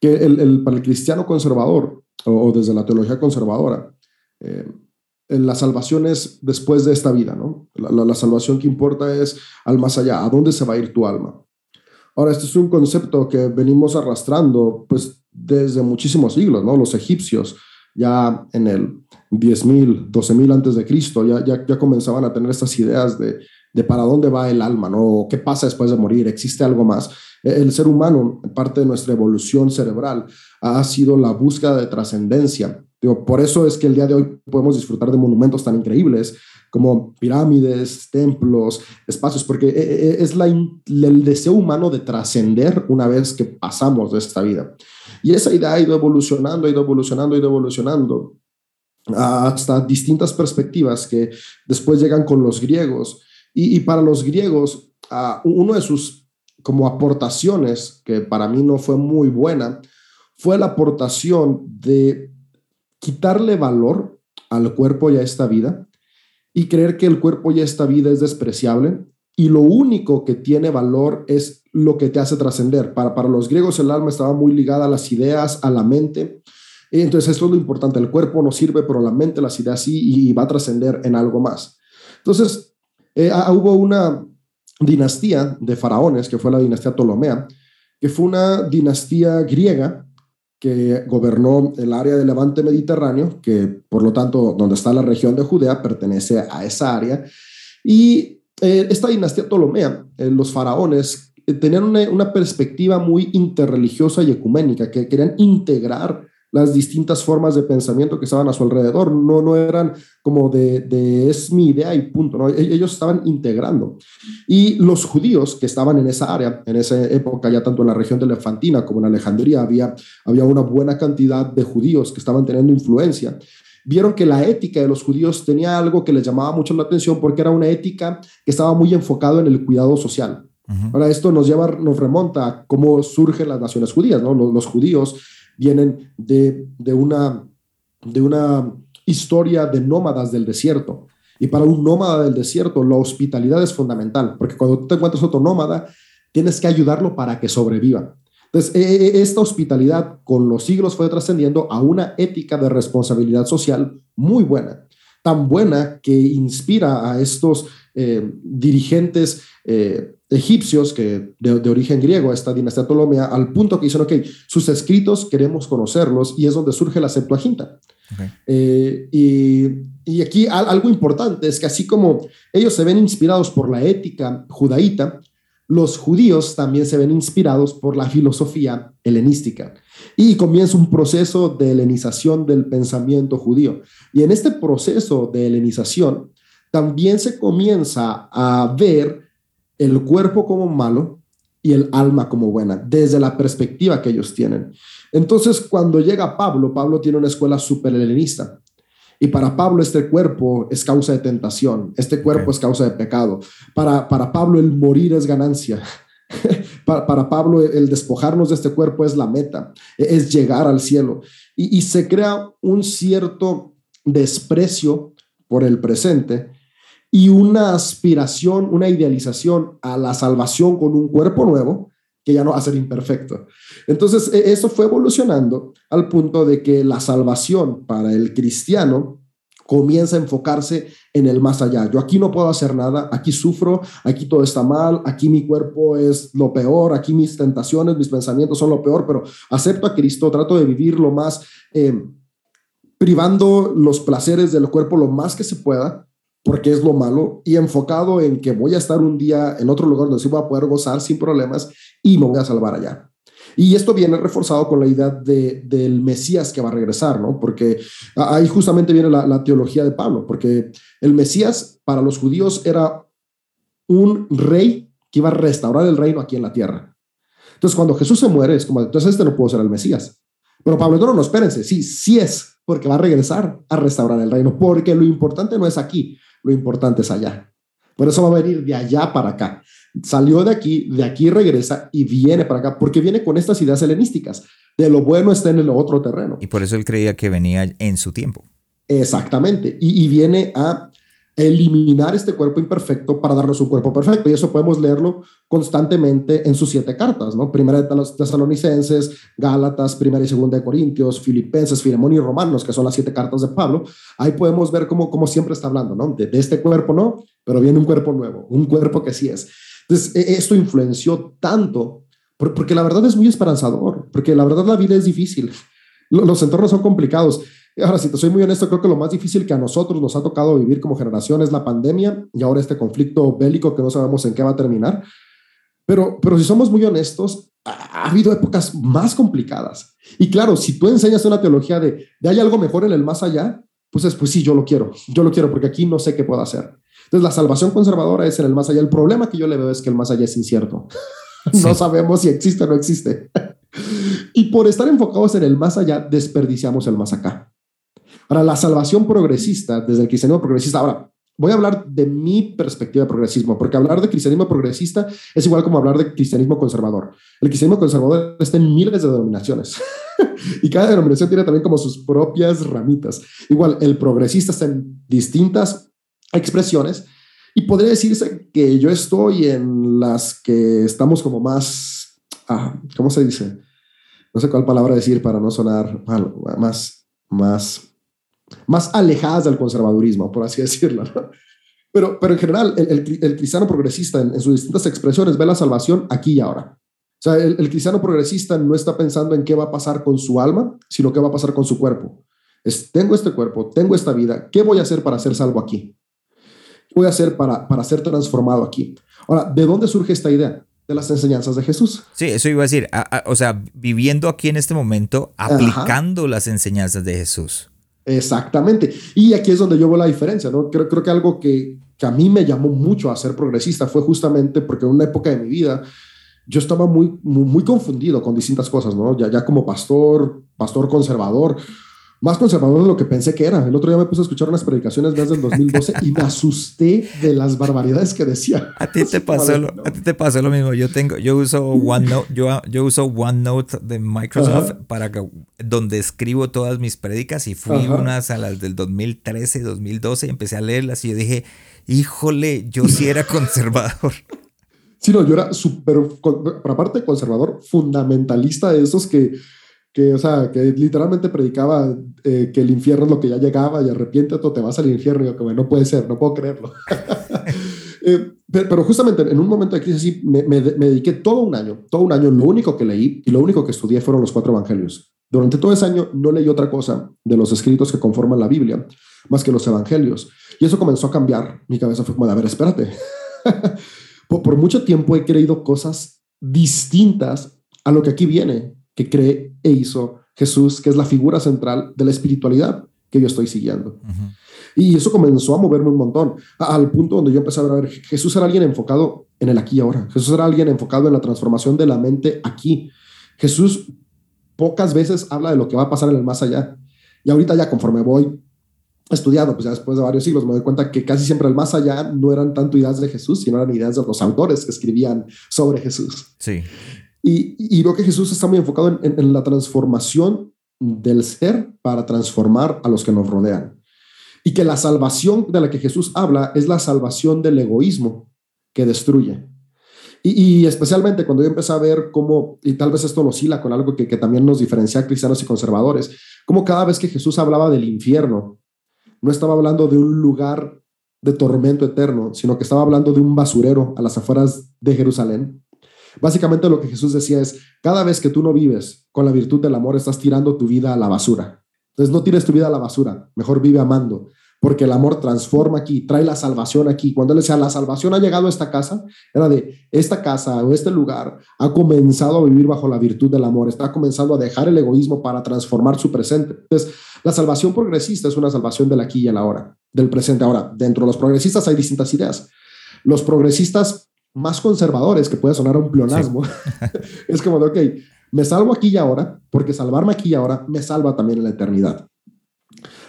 que el, para el cristiano conservador o, desde la teología conservadora, eh, la salvación es después de esta vida, ¿no? La, salvación que importa es al más allá, a dónde se va a ir tu alma. Ahora, este es un concepto que venimos arrastrando pues desde muchísimos siglos, ¿no? Los egipcios ya en el 10.000, 12.000 antes de Cristo ya, ya, ya comenzaban a tener estas ideas de, de para dónde va el alma, ¿no? ¿Qué pasa después de morir? ¿Existe algo más? El ser humano, parte de nuestra evolución cerebral, ha sido la búsqueda de trascendencia. Por eso es que el día de hoy podemos disfrutar de monumentos tan increíbles como pirámides, templos, espacios, porque eh, eh, es la, el deseo humano de trascender una vez que pasamos de esta vida. Y esa idea ha ido evolucionando, ha ido evolucionando, ha ido evolucionando hasta distintas perspectivas que después llegan con los griegos. Y, para los griegos, uh, uno de sus como aportaciones, que para mí no fue muy buena, fue la aportación de quitarle valor al cuerpo y a esta vida y creer que el cuerpo y esta vida es despreciable y lo único que tiene valor es lo que te hace trascender. Para, para los griegos el alma estaba muy ligada a las ideas, a la mente. Entonces esto es lo importante, el cuerpo no sirve, pero la mente, las ideas sí, y, va a trascender en algo más. Entonces eh, ah, hubo una dinastía de faraones, que fue la dinastía Ptolomea, que fue una dinastía griega que gobernó el área del levante mediterráneo, que por lo tanto donde está la región de Judea pertenece a esa área. Y eh, esta dinastía Ptolomea, eh, los faraones, eh, tenían una, una, perspectiva muy interreligiosa y ecuménica, que querían integrar las distintas formas de pensamiento que estaban a su alrededor. No, no eran como de, de es mi idea y punto. ¿no? E-, ellos estaban integrando. Y los judíos que estaban en esa área, en esa época, ya tanto en la región de Lefantina como en Alejandría, había, había una buena cantidad de judíos que estaban teniendo influencia vieron que la ética de los judíos tenía algo que les llamaba mucho la atención porque era una ética que estaba muy enfocado en el cuidado social. Ahora, esto nos lleva, nos remonta a cómo surgen las naciones judías, ¿no? Los, los judíos vienen de, una, de una historia de nómadas del desierto. Y para un nómada del desierto, la hospitalidad es fundamental, porque cuando tú te encuentras otro nómada, tienes que ayudarlo para que sobreviva. Entonces, e, e, esta hospitalidad con los siglos fue trascendiendo a una ética de responsabilidad social muy buena, tan buena que inspira a estos eh, dirigentes eh, egipcios que de, origen griego, esta dinastía Ptolomea, al punto que dicen, ok, sus escritos queremos conocerlos y es donde surge la Septuaginta. Eh, y, aquí algo importante es que así como ellos se ven inspirados por la ética judaíta, los judíos también se ven inspirados por la filosofía helenística. Y comienza un proceso de helenización del pensamiento judío. Y en este proceso de helenización también se comienza a ver el cuerpo como malo y el alma como buena, desde la perspectiva que ellos tienen. Entonces, cuando llega Pablo, Pablo tiene una escuela súper helenista. Y para Pablo este cuerpo es causa de tentación, este cuerpo es causa de pecado. Para, para Pablo el morir es ganancia. <laughs> para, para, Pablo el despojarnos de este cuerpo es la meta, es llegar al cielo. Y, y se crea un cierto desprecio por el presente y una aspiración, una idealización a la salvación con un cuerpo nuevo que ya no va a ser imperfecto. Entonces, e, eso fue evolucionando al punto de que la salvación para el cristiano comienza a enfocarse en el más allá. Yo aquí no puedo hacer nada, aquí sufro, aquí todo está mal, aquí mi cuerpo es lo peor, aquí mis tentaciones, mis pensamientos son lo peor, pero acepto a Cristo, trato de vivir lo más, eh, privando los placeres del cuerpo lo más que se pueda porque es lo malo, y enfocado en que voy a estar un día en otro lugar donde sí voy a poder gozar sin problemas y me voy a salvar allá. Y esto viene reforzado con la idea de, del Mesías que va a regresar, ¿no? Porque ahí justamente viene la, la teología de Pablo, porque el Mesías para los judíos era un rey que iba a restaurar el reino aquí en la tierra. Entonces, cuando Jesús se muere, es como, entonces este no puede ser el Mesías. Pero Pablo, no, no, espérense, sí, sí es, porque va a regresar a restaurar el reino, porque lo importante no es aquí, lo importante es allá. Por eso va a venir de allá para acá. Salió de aquí, de aquí regresa y viene para acá, porque viene con estas ideas helenísticas. De lo bueno está en el otro terreno. Y por eso él creía que venía en su tiempo. Exactamente. Y, viene a eliminar este cuerpo imperfecto para darnos un cuerpo perfecto. Y eso podemos leerlo constantemente en sus siete cartas, ¿no? Primera de los tesalonicenses, Gálatas, primera y segunda de Corintios, Filipenses, Filemón y Romanos, que son las siete cartas de Pablo. Ahí podemos ver cómo, cómo siempre está hablando, ¿no? De, de este cuerpo no, pero viene un cuerpo nuevo, un cuerpo que sí es. Entonces, e, esto influenció tanto, porque la verdad es muy esperanzador, porque la verdad la vida es difícil, los entornos son complicados. Ahora, si te soy muy honesto, creo que lo más difícil que a nosotros nos ha tocado vivir como generación es la pandemia y ahora este conflicto bélico que no sabemos en qué va a terminar. Pero, pero si somos muy honestos, ha, habido épocas más complicadas. Y claro, si tú enseñas una teología de, de hay algo mejor en el más allá, pues es, pues sí, yo lo quiero, yo lo quiero porque aquí no sé qué puedo hacer. Entonces, la salvación conservadora es en el más allá. El problema que yo le veo es que el más allá es incierto. <laughs> no sabemos si existe o no existe. <laughs> y por estar enfocados en el más allá, desperdiciamos el más acá. Ahora, la salvación progresista, desde el cristianismo progresista, ahora, voy a hablar de mi perspectiva de progresismo, porque hablar de cristianismo progresista es igual como hablar de cristianismo conservador. El cristianismo conservador está en miles de denominaciones <laughs> y cada denominación tiene también como sus propias ramitas. Igual, el progresista está en distintas expresiones y podría decirse que yo estoy en las que estamos como más, ah, ¿cómo se dice? No sé cuál palabra decir para no sonar más, más más alejadas del conservadurismo, por así <laughs> decirlo. Pero, pero en general, el, el, cristiano progresista en, sus distintas expresiones ve la salvación aquí y ahora. O sea, el, el, cristiano progresista no está pensando en qué va a pasar con su alma, sino qué va a pasar con su cuerpo. Es, tengo este cuerpo, tengo esta vida, ¿qué voy a hacer para ser salvo aquí? ¿Qué voy a hacer para, para ser transformado aquí? Ahora, ¿de dónde surge esta idea? de las enseñanzas de Jesús. Sí, eso iba a decir, o sea, viviendo aquí en este momento, aplicando las enseñanzas de Jesús. Exactamente. Y aquí es donde yo veo la diferencia, ¿no? Creo, que algo que, que, a mí me llamó mucho a ser progresista fue justamente porque en una época de mi vida yo estaba muy, muy, confundido con distintas cosas, ¿no? Ya como pastor, pastor conservador, más conservador de lo que pensé que era. El otro día me puse a escuchar unas predicaciones desde el 2012 y me asusté de las barbaridades que decía. A ti te pasó, lo, a ti te pasó lo mismo. Yo tengo, yo uso OneNote, yo, yo uso OneNote de Microsoft para que, donde escribo todas mis prédicas y fui unas a las del 2013, 2012 y empecé a leerlas y yo dije, híjole, yo sí era <laughs> conservador. Sí, no, yo era súper, por aparte conservador, fundamentalista de esos que que, o sea, que literalmente predicaba eh, que el infierno es lo que ya llegaba y arrepiéntete o te vas al infierno. Y yo, como, no puede ser, no puedo creerlo. <laughs> eh, pero, justamente en un momento de crisis me, me, dediqué todo un año, todo un año, lo único que leí y lo único que estudié fueron los cuatro evangelios. Durante todo ese año no leí otra cosa de los escritos que conforman la Biblia, más que los evangelios. Y eso comenzó a cambiar. Mi cabeza fue como, a ver, espérate. <laughs> por, por mucho tiempo he creído cosas distintas a lo que aquí viene que cree e hizo Jesús, que es la figura central de la espiritualidad que yo estoy siguiendo. Y eso comenzó a moverme un montón, al punto donde yo empecé a ver, Jesús era alguien enfocado en el aquí y ahora. Jesús era alguien enfocado en la transformación de la mente aquí. Jesús pocas veces habla de lo que va a pasar en el más allá. Y ahorita ya conforme voy estudiando, pues ya después de varios siglos me doy cuenta que casi siempre el más allá no eran tanto ideas de Jesús, sino eran ideas de los autores que escribían sobre Jesús. Sí. Y, y creo que Jesús está muy enfocado en, la transformación del ser para transformar a los que nos rodean. Y que la salvación de la que Jesús habla es la salvación del egoísmo que destruye. Y, especialmente cuando yo empecé a ver cómo, y tal vez esto lo oscila con algo que, también nos diferencia cristianos y conservadores, como cada vez que Jesús hablaba del infierno, no estaba hablando de un lugar de tormento eterno, sino que estaba hablando de un basurero a las afueras de Jerusalén, Básicamente lo que Jesús decía es, cada vez que tú no vives con la virtud del amor, estás tirando tu vida a la basura. Entonces no tires tu vida a la basura, mejor vive amando, porque el amor transforma aquí, trae la salvación aquí. Cuando él decía, la salvación ha llegado a esta casa, era de, esta casa o este lugar ha comenzado a vivir bajo la virtud del amor, está comenzando a dejar el egoísmo para transformar su presente. Entonces, la salvación progresista es una salvación del aquí y el ahora, del presente. Ahora, dentro de los progresistas hay distintas ideas. Los progresistas más conservadores, que puede sonar a un pleonasmo, <laughs> es como de, ok, me salvo aquí y ahora, porque salvarme aquí y ahora me salva también en la eternidad.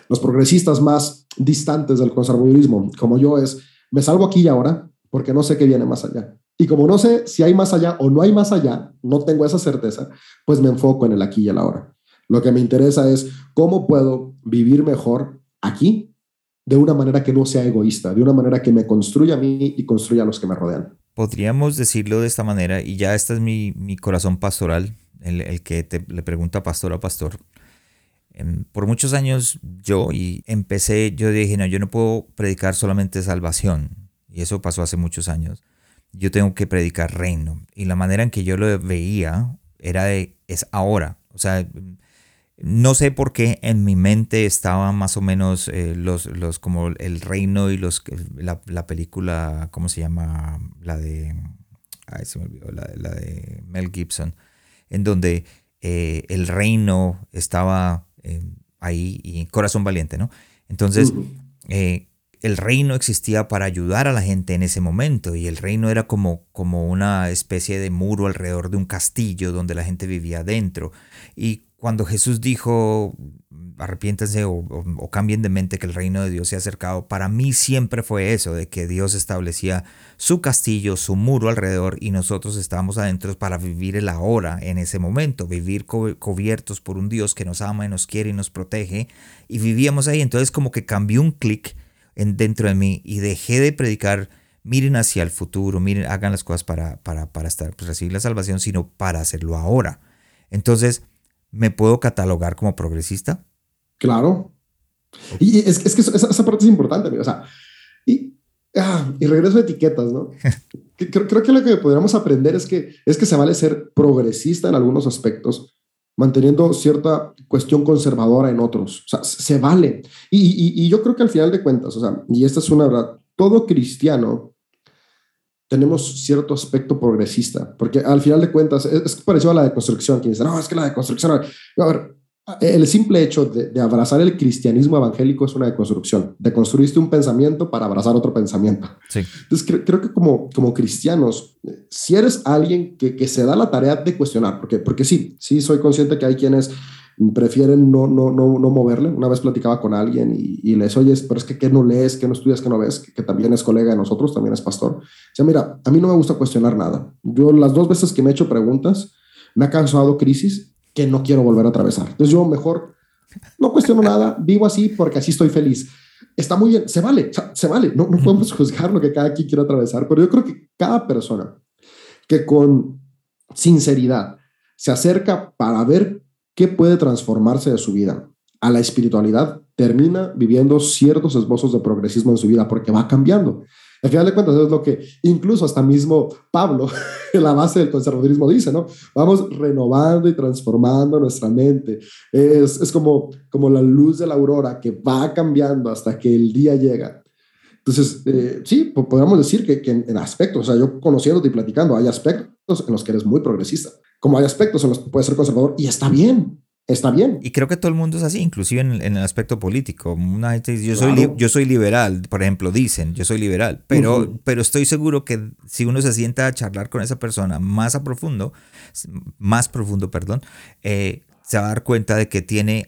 Los progresistas más distantes del conservadurismo, como yo, es, me salvo aquí y ahora, porque no sé qué viene más allá. Y como no sé si hay más allá o no hay más allá, no tengo esa certeza, pues me enfoco en el aquí y el ahora. Lo que me interesa es cómo puedo vivir mejor aquí de una manera que no sea egoísta, de una manera que me construya a mí y construya a los que me rodean. Podríamos decirlo de esta manera, y ya este es mi, mi corazón pastoral, el, el que te, le pregunta pastor a pastor. Em, por muchos años yo y empecé, yo dije, no, yo no puedo predicar solamente salvación. Y eso pasó hace muchos años. Yo tengo que predicar reino. Y la manera en que yo lo veía era de, es ahora. O sea, no sé por qué en mi mente estaba más o menos eh, los, los, como el reino y los, la, la, película, ¿cómo se llama? La de, ay, se me olvidó, la, la de Mel Gibson, en donde eh, el reino estaba eh, ahí y Corazón Valiente, ¿no? Entonces, el reino existía para ayudar a la gente en ese momento y el reino era como, como una especie de muro alrededor de un castillo donde la gente vivía dentro. Y cuando Jesús dijo, arrepiéntanse o, o, cambien de mente que el reino de Dios se ha acercado, para mí siempre fue eso, de que Dios establecía su castillo, su muro alrededor y nosotros estábamos adentro para vivir el ahora en ese momento, vivir cubiertos por un Dios que nos ama y nos quiere y nos protege y vivíamos ahí. Entonces como que cambió un clic dentro de mí y dejé de predicar miren hacia el futuro, miren, hagan las cosas para, para, para estar, pues, recibir la salvación, sino para hacerlo ahora. Entonces, ¿me puedo catalogar como progresista? Claro. Y es, es que esa, parte es importante, o sea, y, ah, y regreso a etiquetas, ¿no? <laughs> creo, creo, que lo que podríamos aprender es que, es que se vale ser progresista en algunos aspectos, manteniendo cierta cuestión conservadora en otros. O sea, se vale. Y, y, y yo creo que al final de cuentas, o sea, y esta es una verdad, todo cristiano tenemos cierto aspecto progresista, porque al final de cuentas es, es parecido a la deconstrucción, quien dice, no, es que la deconstrucción, a ver, el simple hecho de, abrazar el cristianismo evangélico es una deconstrucción. Deconstruiste un pensamiento para abrazar otro pensamiento. Sí. Entonces, creo, que como, como cristianos, si eres alguien que, que, se da la tarea de cuestionar, porque, porque sí, sí soy consciente que hay quienes prefieren no, no, no, no moverle. Una vez platicaba con alguien y, y les oyes, pero es que ¿qué no lees, qué no estudias, qué no ves, que, que, también es colega de nosotros, también es pastor. O sea, mira, a mí no me gusta cuestionar nada. Yo las dos veces que me he hecho preguntas, me ha causado crisis que no quiero volver a atravesar. Entonces yo mejor no cuestiono nada, vivo así porque así estoy feliz. Está muy bien, se vale, se vale, no, no podemos juzgar lo que cada quien quiera atravesar, pero yo creo que cada persona que con sinceridad se acerca para ver qué puede transformarse de su vida a la espiritualidad, termina viviendo ciertos esbozos de progresismo en su vida porque va cambiando. Al final de cuentas, es lo que incluso hasta mismo Pablo, en <laughs> la base del conservadurismo, dice, ¿no? Vamos renovando y transformando nuestra mente. Es, es como, como la luz de la aurora que va cambiando hasta que el día llega. Entonces, eh, sí, podríamos decir que, que en, en, aspectos, o sea, yo conociéndote y platicando, hay aspectos en los que eres muy progresista, como hay aspectos en los que puedes ser conservador y está bien está bien. Y creo que todo el mundo es así, inclusive en, en el aspecto político. Una gente dice, yo, claro. soy, yo soy liberal, por ejemplo, dicen, yo soy liberal, pero, uh -huh. pero estoy seguro que si uno se sienta a charlar con esa persona más a profundo, más profundo, perdón, eh, se va a dar cuenta de que tiene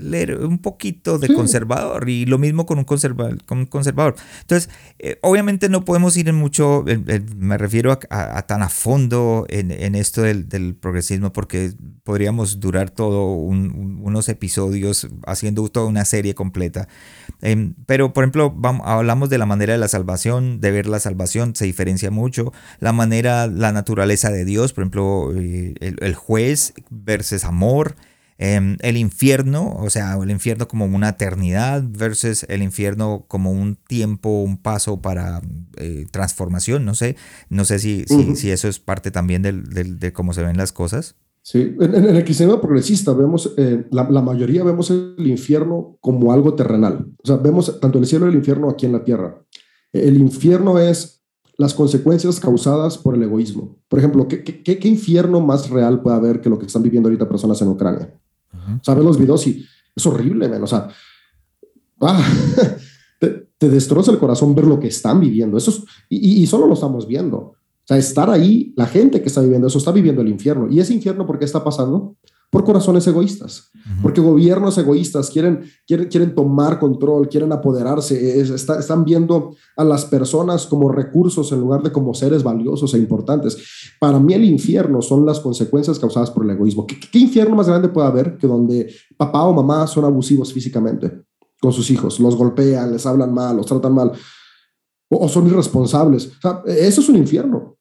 leer un poquito de sí. conservador y lo mismo con un, conserva, con un conservador. Entonces, eh, obviamente no podemos ir en mucho, eh, eh, me refiero a, a, a, tan a fondo en, en esto del, del, progresismo porque podríamos durar todo un, un, unos episodios haciendo toda una serie completa. Eh, pero, por ejemplo, vamos, hablamos de la manera de la salvación, de ver la salvación, se diferencia mucho. La manera, la naturaleza de Dios, por ejemplo, el, el juez versus amor. Eh, el infierno, o sea, el infierno como una eternidad versus el infierno como un tiempo, un paso para eh, transformación, no sé, no sé si, uh -huh. si, si, eso es parte también del, del, de cómo se ven las cosas. Sí, en, en el cristianismo progresista vemos, eh, la, la, mayoría vemos el infierno como algo terrenal, o sea, vemos tanto el cielo y el infierno aquí en la tierra. El infierno es las consecuencias causadas por el egoísmo. Por ejemplo, ¿qué, qué, qué infierno más real puede haber que lo que están viviendo ahorita personas en Ucrania? O los videos y es horrible, man. O sea, ah, <laughs> te, te, destroza el corazón ver lo que están viviendo. Eso es, y, y, solo lo estamos viendo. O sea, estar ahí, la gente que está viviendo eso está viviendo el infierno. ¿Y ese infierno por qué está pasando? Por corazones egoístas. Uh -huh. Porque gobiernos egoístas quieren, quieren, quieren tomar control, quieren apoderarse, es, está, están viendo a las personas como recursos en lugar de como seres valiosos e importantes. Para mí el infierno son las consecuencias causadas por el egoísmo. ¿Qué, qué infierno más grande puede haber que donde papá o mamá son abusivos físicamente? con sus hijos, los golpean, les hablan mal, los tratan mal, o, son irresponsables. eso es un infierno.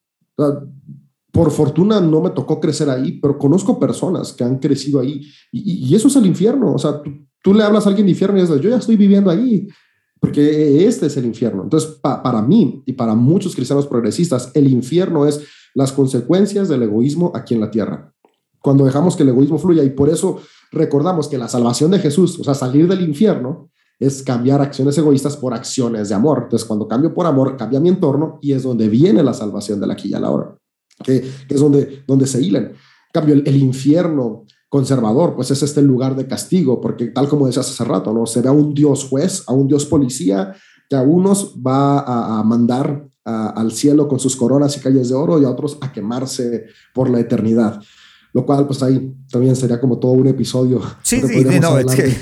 Por fortuna no me tocó crecer ahí, pero conozco personas que han crecido ahí y, eso es el infierno. O sea, tú, le hablas a alguien de infierno y dices, yo ya estoy viviendo ahí, porque este es el infierno. Entonces, para mí y para muchos cristianos progresistas, el infierno es las consecuencias del egoísmo aquí en la tierra. Cuando dejamos que el egoísmo fluya y por eso recordamos que la salvación de Jesús, o sea, salir del infierno, es cambiar acciones egoístas por acciones de amor. Entonces, cuando cambio por amor, cambia mi entorno y es donde viene la salvación de la aquí y la hora, que, es donde, donde se hilan. Cambio, el, infierno conservador, pues es este lugar de castigo, porque tal como decías hace rato, ¿no? Se ve a un Dios juez, a un Dios policía, que a unos va a, mandar al cielo con sus coronas y calles de oro y a otros a quemarse por la eternidad lo cual pues ahí también sería como todo un episodio. Sí, sí, no, es que,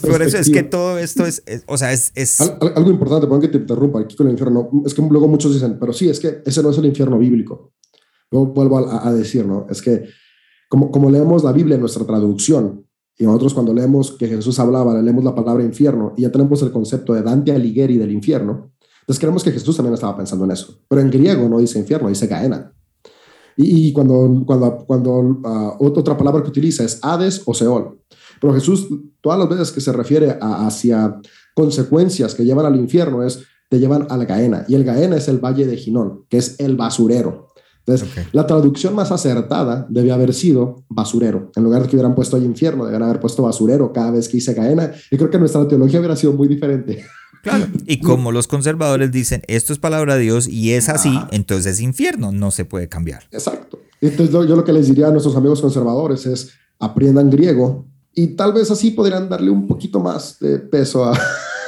<laughs> por eso es que todo esto es, o sea, es... es... algo importante, perdón que te interrumpa aquí con el infierno, es que luego muchos dicen, pero sí, es que ese no es el infierno bíblico. Yo vuelvo a, decir, ¿no? Es que como, leemos la Biblia en nuestra traducción, y nosotros cuando leemos que Jesús hablaba, leemos la palabra infierno y ya tenemos el concepto de Dante Alighieri del infierno, entonces creemos que Jesús también estaba pensando en eso. Pero en griego no dice infierno, dice Gaena. Y, cuando, cuando, ah, otra palabra que utiliza es Hades o Seol. Pero Jesús, todas las veces que se refiere a, hacia consecuencias que llevan al infierno, es te llevan al Gaena. Y el Gaena es el valle de Ginón, que es el basurero. Entonces, la traducción más acertada debe haber sido basurero. En lugar de que hubieran puesto ahí infierno, debían haber puesto basurero cada vez que dice Gaena. Y creo que nuestra teología hubiera sido muy diferente. Claro. <laughs> Y como los conservadores dicen, esto es palabra de Dios y es así, entonces es infierno, no se puede cambiar. Exacto. Entonces yo lo que les diría a nuestros amigos conservadores es, aprendan griego y tal vez así podrían darle un poquito más de peso a...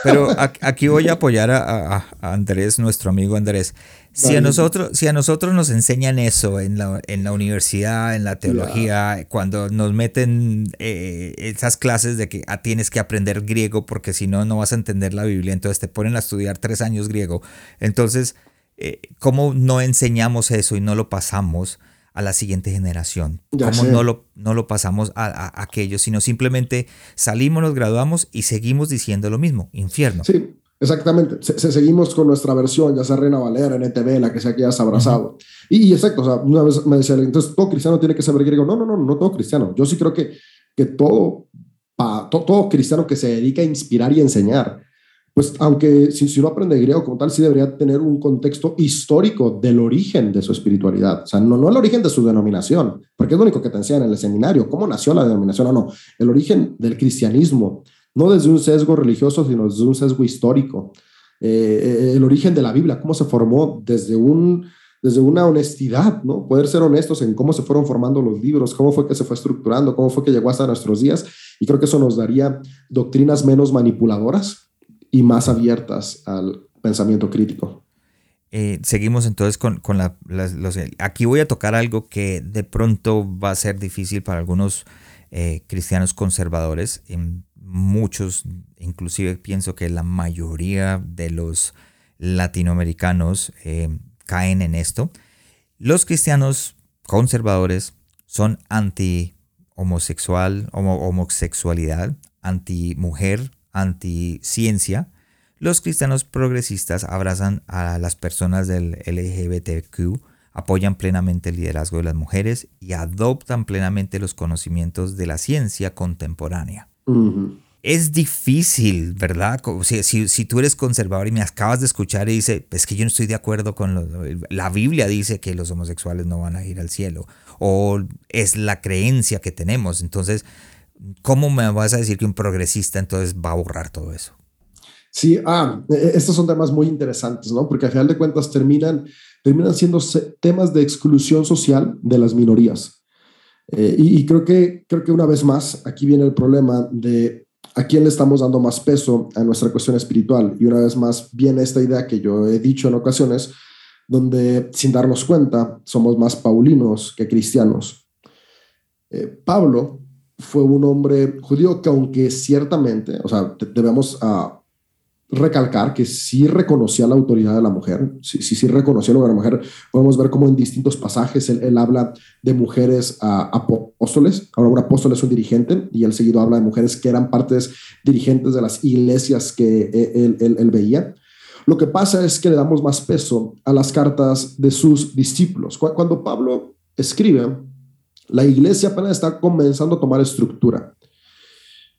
Pero aquí voy a apoyar a, Andrés, nuestro amigo Andrés. Si a, nosotros, si a nosotros nos enseñan eso en la, en la universidad, en la teología, cuando nos meten eh, esas clases de que ah, tienes que aprender griego porque si no, no vas a entender la Biblia, entonces te ponen a estudiar tres años griego. Entonces, eh, ¿cómo no enseñamos eso y no lo pasamos? A la siguiente generación. ¿Cómo no lo, no lo pasamos a, a, aquellos, sino simplemente salimos, nos graduamos y seguimos diciendo lo mismo, infierno. Sí, exactamente. Se, seguimos con nuestra versión, ya sea Reina Valera, NTV, la que sea que hayas abrazado. y, exacto, o sea, una vez me decía, entonces todo cristiano tiene que saber griego. No, no, no, no todo cristiano. Yo sí creo que, que todo, todo, todo cristiano que se dedica a inspirar y enseñar pues aunque si, si uno aprende griego como tal, sí debería tener un contexto histórico del origen de su espiritualidad. O sea, no, no el origen de su denominación, porque es lo único que te enseñan en el seminario, cómo nació la denominación o no, el origen del cristianismo, no desde un sesgo religioso, sino desde un sesgo histórico. Eh, eh, el origen de la Biblia, cómo se formó desde un desde una honestidad, ¿no? Poder ser honestos en cómo se fueron formando los libros, cómo fue que se fue estructurando, cómo fue que llegó hasta nuestros días. Y creo que eso nos daría doctrinas menos manipuladoras, y más abiertas al pensamiento crítico. Eh, seguimos entonces con, con la, los... Aquí voy a tocar algo que de pronto va a ser difícil para algunos eh, cristianos conservadores. En muchos, inclusive pienso que la mayoría de los latinoamericanos eh, caen en esto. Los cristianos conservadores son anti homosexual, homo, homosexualidad, anti mujer, anti-ciencia, los cristianos progresistas abrazan a las personas del LGBTQ, apoyan plenamente el liderazgo de las mujeres y adoptan plenamente los conocimientos de la ciencia contemporánea. Es difícil, ¿verdad? Si, si, tú eres conservador y me acabas de escuchar y dice, es que yo no estoy de acuerdo con la Biblia dice que los homosexuales no van a ir al cielo, o es la creencia que tenemos, entonces ¿cómo me vas a decir que un progresista entonces va a borrar todo eso? Sí, ah, e, e, estos son temas muy interesantes, ¿no? Porque al final de cuentas terminan, terminan siendo temas de exclusión social de las minorías. Eh, y, creo, que, creo que una vez más aquí viene el problema de a quién le estamos dando más peso a nuestra cuestión espiritual. Y una vez más viene esta idea que yo he dicho en ocasiones, donde sin darnos cuenta somos más paulinos que cristianos. Eh, Pablo fue un hombre judío que aunque ciertamente, o sea, debemos uh, recalcar que sí reconocía la autoridad de la mujer, sí, sí, sí reconoció a la mujer. Podemos ver cómo en distintos pasajes él, habla de mujeres uh, apóstoles. Ahora un apóstol es un dirigente y él seguido habla de mujeres que eran partes dirigentes de las iglesias que él, él veía. Lo que pasa es que le damos más peso a las cartas de sus discípulos. Cuando Pablo escribe, la iglesia apenas está comenzando a tomar estructura.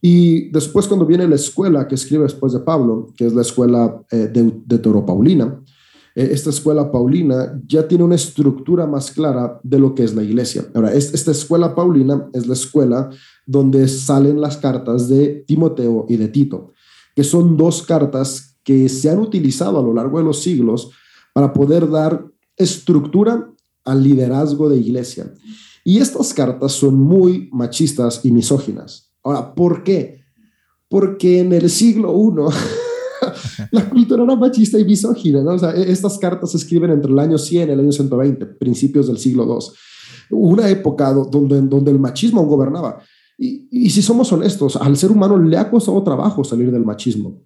Y después cuando viene la escuela que escribe después de Pablo, que es la escuela eh, de, de Toro Paulina, eh, esta escuela paulina ya tiene una estructura más clara de lo que es la iglesia. Ahora, esta escuela paulina es la escuela donde salen las cartas de Timoteo y de Tito, que son dos cartas que se han utilizado a lo largo de los siglos para poder dar estructura al liderazgo de iglesia. Y estas cartas son muy machistas y misóginas. Ahora, ¿por qué? Porque en el siglo I <laughs> la cultura era machista y misógina, ¿no? O sea, e-, estas cartas se escriben entre el año 100 y el año 120, principios del siglo II. Una época donde, donde el machismo gobernaba. Y, y si somos honestos, al ser humano le ha costado trabajo salir del machismo.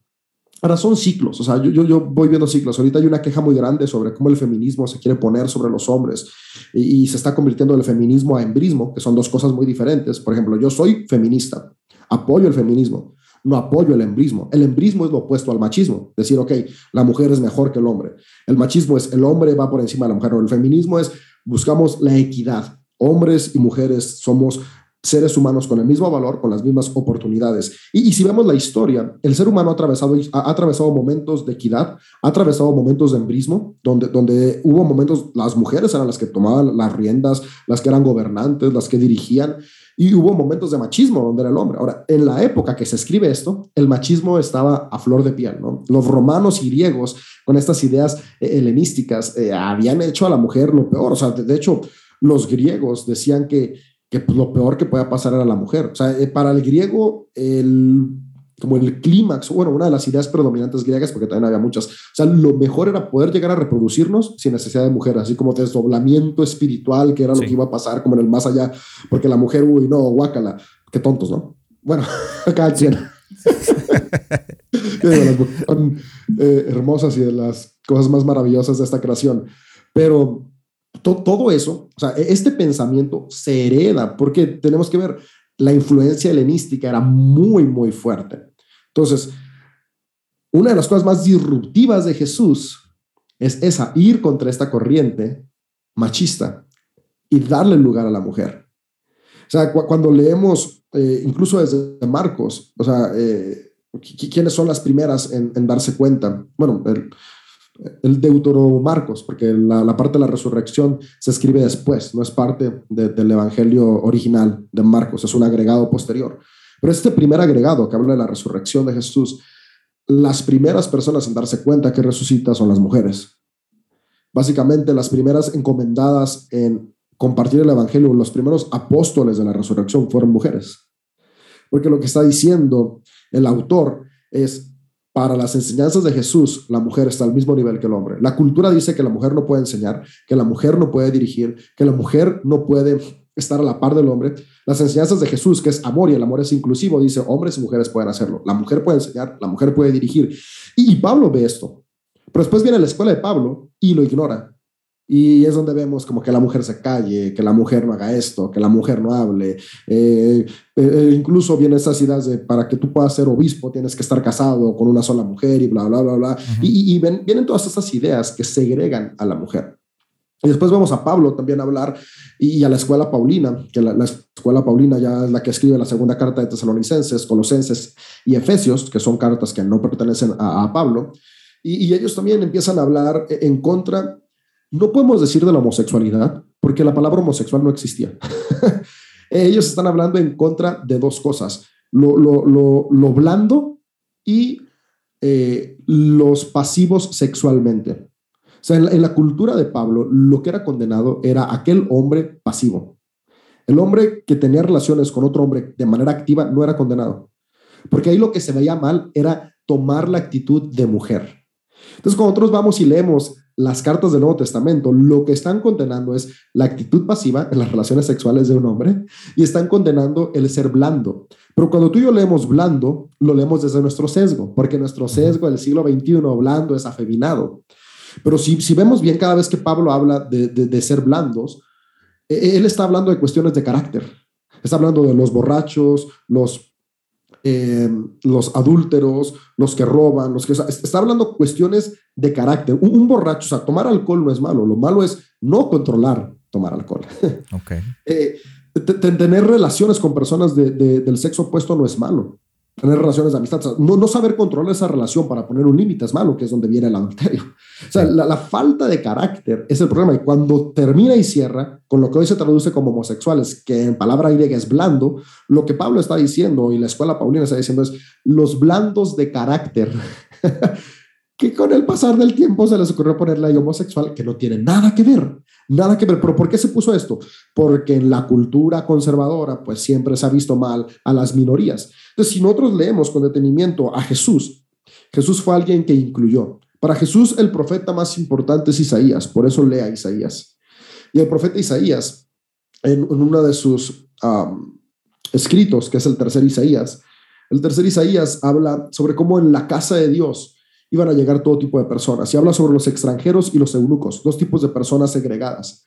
Ahora son ciclos, o sea, yo, yo, yo, voy viendo ciclos. Ahorita hay una queja muy grande sobre cómo el feminismo se quiere poner sobre los hombres y, se está convirtiendo el feminismo a embrismo, que son dos cosas muy diferentes. Por ejemplo, yo soy feminista, apoyo el feminismo, no apoyo el embrismo. El embrismo es lo opuesto al machismo, decir, ok, la mujer es mejor que el hombre. El machismo es el hombre va por encima de la mujer, o el feminismo es buscamos la equidad. Hombres y mujeres somos seres humanos con el mismo valor, con las mismas oportunidades. Y, si vemos la historia, el ser humano ha atravesado, momentos de equidad, ha atravesado momentos de embrismo, donde, donde hubo momentos, las mujeres eran las que tomaban las riendas, las que eran gobernantes, las que dirigían, y hubo momentos de machismo donde era el hombre. Ahora, en la época que se escribe esto, el machismo estaba a flor de piel, ¿no? Los romanos y griegos, con estas ideas eh, helenísticas, eh, habían hecho a la mujer lo peor. O sea, de hecho, los griegos decían que que pues, lo peor que pueda pasar era la mujer. O sea, eh, para el griego, el, como el clímax, bueno, una de las ideas predominantes griegas, porque también había muchas, o sea, lo mejor era poder llegar a reproducirnos sin necesidad de mujer, así como desdoblamiento espiritual, que era lo que iba a pasar como en el más allá, porque la mujer, uy, no, guácala, qué tontos, ¿no? Bueno, <laughs> cada quien. <laughs> son eh, hermosas y de las cosas más maravillosas de esta creación, pero todo eso, o sea, e-, este pensamiento se hereda porque tenemos que ver, la influencia helenística era muy, muy fuerte. Entonces, una de las cosas más disruptivas de Jesús es esa, ir contra esta corriente machista y darle lugar a la mujer. O sea, cuando leemos, eh, incluso desde Marcos, o sea, eh, ¿quiénes son las primeras en, en darse cuenta? Bueno, el, el Deutero Marcos, porque la, parte de la resurrección se escribe después, no es parte del Evangelio original de Marcos, es un agregado posterior. Pero este primer agregado que habla de la resurrección de Jesús, las primeras personas en darse cuenta que resucita son las mujeres. Básicamente las primeras encomendadas en compartir el Evangelio, los primeros apóstoles de la resurrección fueron mujeres. Porque lo que está diciendo el autor es, para las enseñanzas de Jesús, la mujer está al mismo nivel que el hombre. La cultura dice que la mujer no puede enseñar, que la mujer no puede dirigir, que la mujer no puede estar a la par del hombre. Las enseñanzas de Jesús, que es amor y el amor es inclusivo, dice hombres y mujeres pueden hacerlo. La mujer puede enseñar, la mujer puede dirigir. Y, Pablo ve esto. Pero después viene la escuela de Pablo y lo ignora. Y es donde vemos como que la mujer se calle, que la mujer no haga esto, que la mujer no hable. Eh, eh, incluso vienen esas ideas de para que tú puedas ser obispo tienes que estar casado con una sola mujer y bla, bla, bla, bla. Y, vienen todas esas ideas que segregan a la mujer. Y después vemos a Pablo también hablar y, a la escuela Paulina, que la, escuela Paulina ya es la que escribe la segunda carta de Tesalonicenses, Colosenses y Efesios, que son cartas que no pertenecen a, Pablo. Y, y ellos también empiezan a hablar en contra no podemos decir de la homosexualidad porque la palabra homosexual no existía. <laughs> Ellos están hablando en contra de dos cosas, lo, lo, blando y eh, los pasivos sexualmente. O sea, en la, cultura de Pablo, lo que era condenado era aquel hombre pasivo. El hombre que tenía relaciones con otro hombre de manera activa no era condenado. Porque ahí lo que se veía mal era tomar la actitud de mujer. Entonces, cuando nosotros vamos y leemos las cartas del Nuevo Testamento lo que están condenando es la actitud pasiva en las relaciones sexuales de un hombre y están condenando el ser blando. Pero cuando tú y yo leemos blando, lo leemos desde nuestro sesgo, porque nuestro sesgo del siglo XXI blando es afeminado. Pero si, si vemos bien cada vez que Pablo habla de, de, ser blandos, e, e, él está hablando de cuestiones de carácter. Está hablando de los borrachos, los, eh, los adúlteros, los que roban, los que... está hablando cuestiones de carácter. Un, borracho, o sea, tomar alcohol no es malo, lo malo es no controlar tomar alcohol. Okay. <laughs> Eh, tener relaciones con personas del sexo opuesto no es malo tener relaciones de amistad. no, no, saber controlar esa relación para poner un límite es malo, que es donde viene el adulterio. O sea, la, falta de carácter es el problema. Y cuando termina y cierra con lo que hoy se traduce como homosexuales, que en palabra griega es blando, lo que Pablo está diciendo y la escuela paulina está diciendo es los blandos de carácter. <laughs> que con el pasar del tiempo se les ocurrió ponerle ahí homosexual, que no tiene nada que ver, nada que ver. Pero ¿por qué se puso esto? Porque en la cultura conservadora, pues siempre se ha visto mal a las minorías. Entonces, si nosotros leemos con detenimiento a Jesús, Jesús fue alguien que incluyó. Para Jesús, el profeta más importante es Isaías, por eso lea Isaías. Y el profeta Isaías, en, uno de sus escritos, que es el tercer Isaías, el tercer Isaías habla sobre cómo en la casa de Dios iban a llegar todo tipo de personas. Y habla sobre los extranjeros y los eunucos, dos tipos de personas segregadas.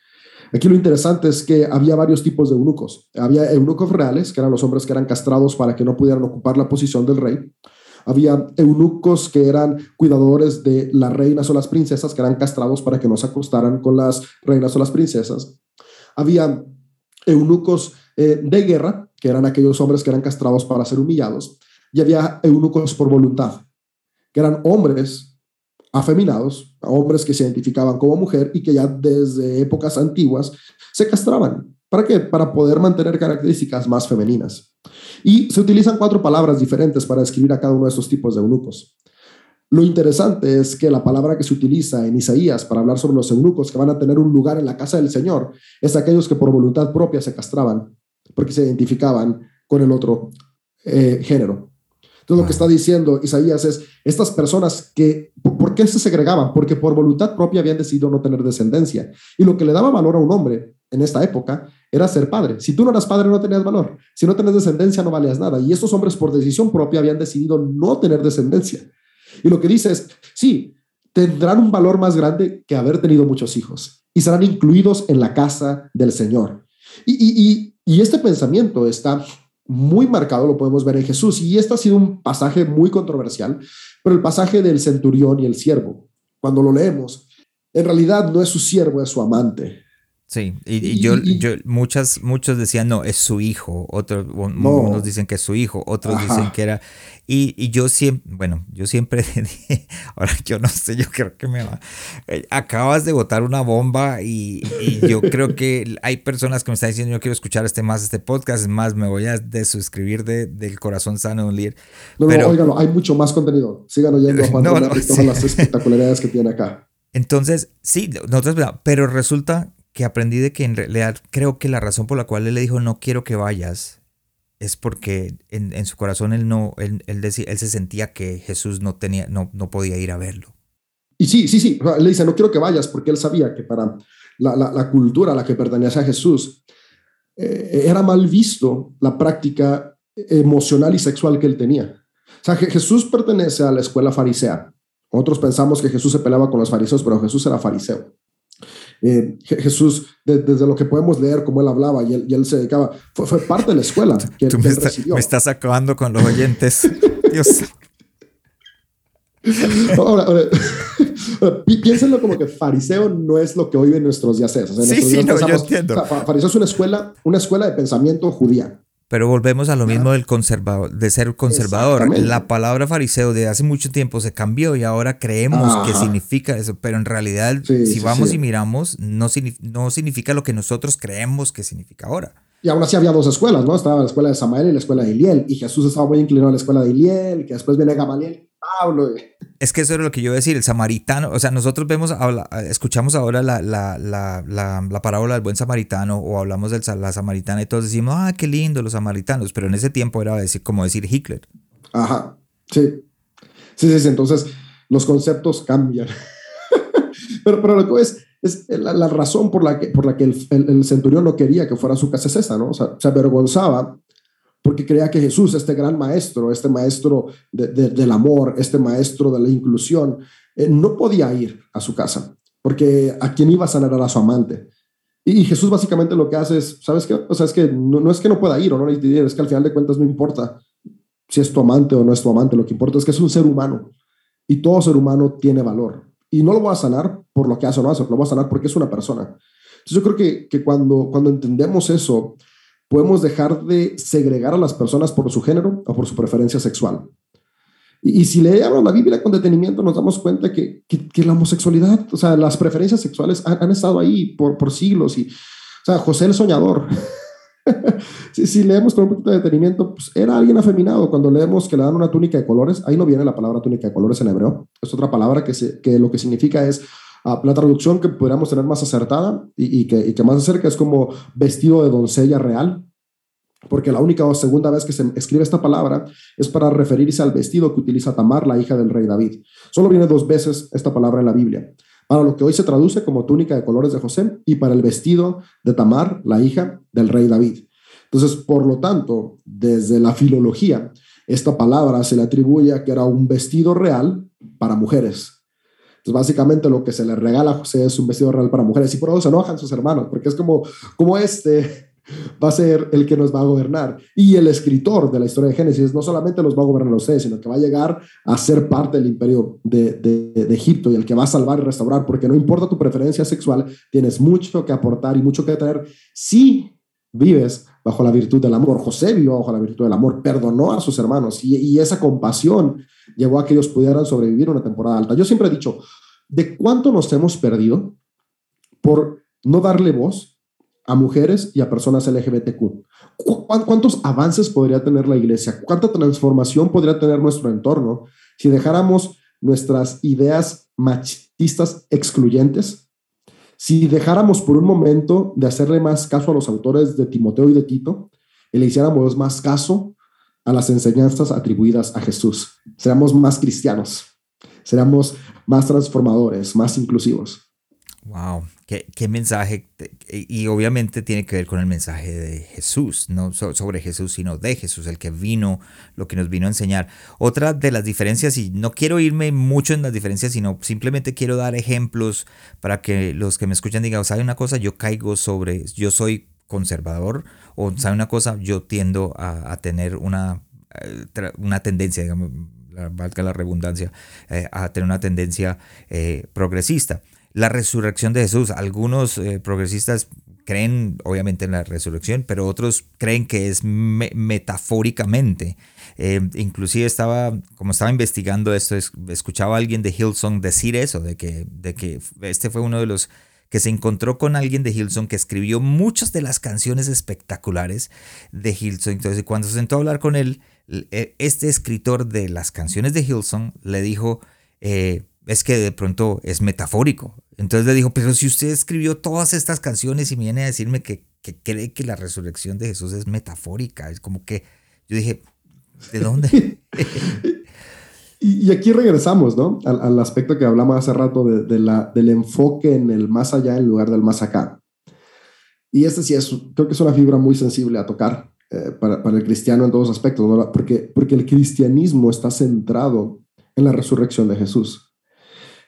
Aquí lo interesante es que había varios tipos de eunucos. Había eunucos reales, que eran los hombres que eran castrados para que no pudieran ocupar la posición del rey. Había eunucos que eran cuidadores de las reinas o las princesas, que eran castrados para que no se acostaran con las reinas o las princesas. Había eunucos eh, de guerra, que eran aquellos hombres que eran castrados para ser humillados. Y había eunucos por voluntad, que eran hombres afeminados, hombres que se identificaban como mujer y que ya desde épocas antiguas se castraban. ¿Para qué? Para poder mantener características más femeninas. Y se utilizan cuatro palabras diferentes para describir a cada uno de estos tipos de eunucos. Lo interesante es que la palabra que se utiliza en Isaías para hablar sobre los eunucos que van a tener un lugar en la casa del Señor es aquellos que por voluntad propia se castraban porque se identificaban con el otro eh, género. Entonces, lo que está diciendo Isaías es, estas personas que, ¿por qué se segregaban? Porque por voluntad propia habían decidido no tener descendencia. Y lo que le daba valor a un hombre en esta época era ser padre. Si tú no eras padre, no tenías valor. Si no tenías descendencia, no valías nada. Y estos hombres, por decisión propia, habían decidido no tener descendencia. Y lo que dice es, sí, tendrán un valor más grande que haber tenido muchos hijos y serán incluidos en la casa del Señor. Y, este pensamiento está muy marcado, lo podemos ver en Jesús. Y esto ha sido un pasaje muy controversial, pero el pasaje del centurión y el siervo, cuando lo leemos, en realidad no es su siervo, es su amante. Sí, y, yo, yo, muchas, muchos decían, no, es su hijo, otros, unos dicen que es su hijo, otros dicen que era, y, yo siempre, bueno, yo siempre <laughs> dije, ahora yo no sé, yo creo que me va, eh, acabas de botar una bomba y, yo creo que hay personas que me están diciendo, yo quiero escuchar este más, este podcast, es más, me voy a desuscribir de, del corazón sano de un líder. No, pero, no, hay mucho más contenido, sigan oyendo a Juan <laughs> no, todas las espectacularidades que tiene acá. Entonces, sí, nosotros, pero resulta que aprendí de que en realidad creo que la razón por la cual él le dijo no quiero que vayas es porque en, su corazón él no él, él, él se sentía que Jesús no tenía no, no podía ir a verlo. Y sí, sí, sí, le dice no quiero que vayas porque él sabía que para la, la, cultura a la que pertenece a Jesús eh, era mal visto la práctica emocional y sexual que él tenía. O sea, Jesús pertenece a la escuela farisea. Nosotros pensamos que Jesús se peleaba con los fariseos, pero Jesús era fariseo. Eh, Jesús, desde lo que podemos leer, cómo él hablaba y él, se dedicaba, fue, parte de la escuela que, Tú me, estás acabando con los oyentes. <laughs> Dios. Ahora, <laughs> piénsenlo como que fariseo no es lo que hoy en nuestros días es. sí, sí, no, yo entiendo. fariseo es una escuela, una escuela de pensamiento judía. Pero volvemos a lo mismo del conservador, de ser conservador. La palabra fariseo de hace mucho tiempo se cambió y ahora creemos que significa eso, pero en realidad si vamos y miramos no, no significa lo que nosotros creemos que significa ahora. Y aún así había dos escuelas, ¿no? Estaba la escuela de Samael y la escuela de Iliel. Y Jesús estaba muy inclinado a la escuela de Iliel, que después viene Gamaliel Pablo. Es que eso era lo que yo iba a decir, el samaritano. O sea, nosotros vemos, escuchamos ahora la, la, la, la, parábola del buen samaritano o hablamos de la samaritana y todos decimos, ah, qué lindo los samaritanos. Pero en ese tiempo era decir, como decir Hitler. Ajá, sí. Sí, sí, Entonces los conceptos cambian. <laughs> pero, pero lo que es es la, razón por la que, por la que el, centurión no quería que fuera a su casa es esa, ¿no? O sea, se avergonzaba porque creía que Jesús, este gran maestro, este maestro del amor, este maestro de la inclusión, eh, no podía ir a su casa, porque a quien iba a sanar a su amante. Y, Jesús básicamente lo que hace es, ¿sabes qué? O sea, es que no, es que no pueda ir o no ir, es que al final de cuentas no importa si es tu amante o no es tu amante, lo que importa es que es un ser humano y todo ser humano tiene valor. Y no lo voy a sanar por lo que hace o no hace, lo voy a sanar porque es una persona. Entonces yo creo que, que cuando, cuando entendemos eso, podemos dejar de segregar a las personas por su género o por su preferencia sexual. Y, si leemos la Biblia con detenimiento, nos damos cuenta que, que, la homosexualidad, o sea, las preferencias sexuales han, estado ahí por, por, siglos. Y, o sea, José el soñador. <laughs> si, si, leemos con un poquito de detenimiento, pues era alguien afeminado. Cuando leemos que le dan una túnica de colores, ahí no viene la palabra túnica de colores en hebreo. Es otra palabra que, se, que lo que significa es la traducción que podríamos tener más acertada y, que, y que más acerca es como vestido de doncella real porque la única o segunda vez que se escribe esta palabra es para referirse al vestido que utiliza Tamar, la hija del rey David. Solo viene dos veces esta palabra en la Biblia. Para lo que hoy se traduce como túnica de colores de José y para el vestido de Tamar, la hija del rey David. Entonces, por lo tanto, desde la filología, esta palabra se le atribuye a que era un vestido real para mujeres. Entonces, básicamente lo que se le regala a José es un vestido real para mujeres. Y por eso se enojan sus hermanos, porque es como, como este, <laughs> va a ser el que nos va a gobernar. Y el escritor de la historia de Génesis no solamente los va a gobernar a ustedes, sino que va a llegar a ser parte del imperio de, de, Egipto y el que va a salvar y restaurar, porque no importa tu preferencia sexual, tienes mucho que aportar y mucho que traer si vives bajo la virtud del amor. José vivió bajo la virtud del amor, perdonó a sus hermanos y esa compasión llevó a que ellos pudieran sobrevivir una temporada alta. Yo siempre he dicho, ¿de cuánto nos hemos perdido por no darle voz a mujeres y a personas LGBTQ. ¿Cuántos avances podría tener la iglesia? ¿Cuánta transformación podría tener nuestro entorno si dejáramos nuestras ideas machistas excluyentes? Si dejáramos por un momento de hacerle más caso a los autores de Timoteo y de Tito y le hiciéramos más caso a las enseñanzas atribuidas a Jesús, seríamos más cristianos, seríamos más transformadores, más inclusivos. Wow, qué, qué, mensaje. Y obviamente tiene que ver con el mensaje de Jesús, no sobre Jesús, sino de Jesús, el que vino, lo que nos vino a enseñar. Otra de las diferencias, y no quiero irme mucho en las diferencias, sino simplemente quiero dar ejemplos para que los que me escuchan digan, ¿sabe una cosa? Yo caigo sobre, yo soy conservador, o ¿sabe una cosa? Yo tiendo a, tener una, eh, una tendencia, digamos, valga la redundancia, eh, a tener una tendencia eh, progresista la resurrección de Jesús. Algunos progresistas creen obviamente en la resurrección, pero otros creen que es metafóricamente. Inclusive estaba, como estaba investigando esto, escuchaba a alguien de Hillsong decir eso, de que, de que este fue uno de los que se encontró con alguien de Hillsong que escribió muchas de las canciones espectaculares de Hillsong. Entonces, cuando se sentó a hablar con él, e, este escritor de las canciones de Hillsong le dijo, eh, es que de pronto es metafórico. Entonces le dijo, pero si usted escribió todas estas canciones y viene a decirme que, cree que la resurrección de Jesús es metafórica, es como que yo dije, ¿de dónde? <laughs> y, aquí regresamos, ¿no? Al, aspecto que hablamos hace rato de, la, del enfoque en el más allá en lugar del más acá. Y este sí es, creo que es una fibra muy sensible a tocar eh, para, para, el cristiano en todos aspectos, ¿no? porque, porque el cristianismo está centrado en la resurrección de Jesús.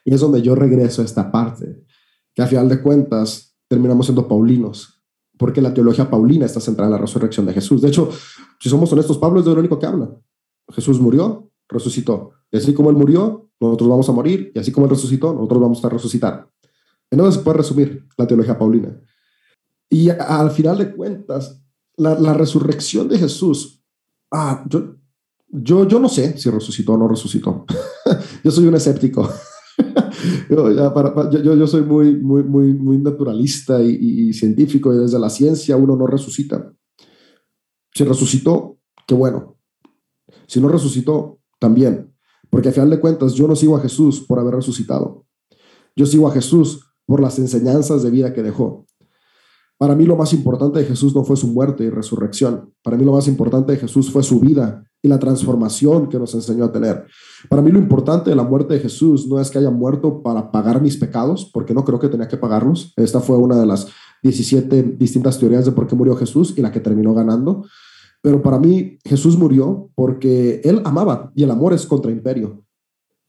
Y es donde yo regreso a esta parte, que a final de cuentas terminamos siendo paulinos, porque la teología paulina está centrada en la resurrección de Jesús. De hecho, si somos honestos, Pablo es de lo único que habla. Jesús murió, resucitó. Y así como él murió, nosotros vamos a morir. Y así como él resucitó, nosotros vamos a resucitar. Entonces se puede resumir la teología paulina. Y al final de cuentas, la, resurrección de Jesús, ah, yo, yo, yo no sé si resucitó o no resucitó. <laughs> yo soy un escéptico. <laughs> yo, yo, soy muy, muy, muy, muy naturalista y, científico y desde la ciencia uno no resucita. Si resucitó, qué bueno. Si no resucitó, también. Porque al final de cuentas yo no sigo a Jesús por haber resucitado. Yo sigo a Jesús por las enseñanzas de vida que dejó. Para mí lo más importante de Jesús no fue su muerte y resurrección. Para mí lo más importante de Jesús fue su vida y la transformación que nos enseñó a tener. Para mí lo importante de la muerte de Jesús no es que haya muerto para pagar mis pecados, porque no creo que tenía que pagarlos. Esta fue una de las 17 distintas teorías de por qué murió Jesús y la que terminó ganando. Pero para mí Jesús murió porque él amaba y el amor es contra imperio.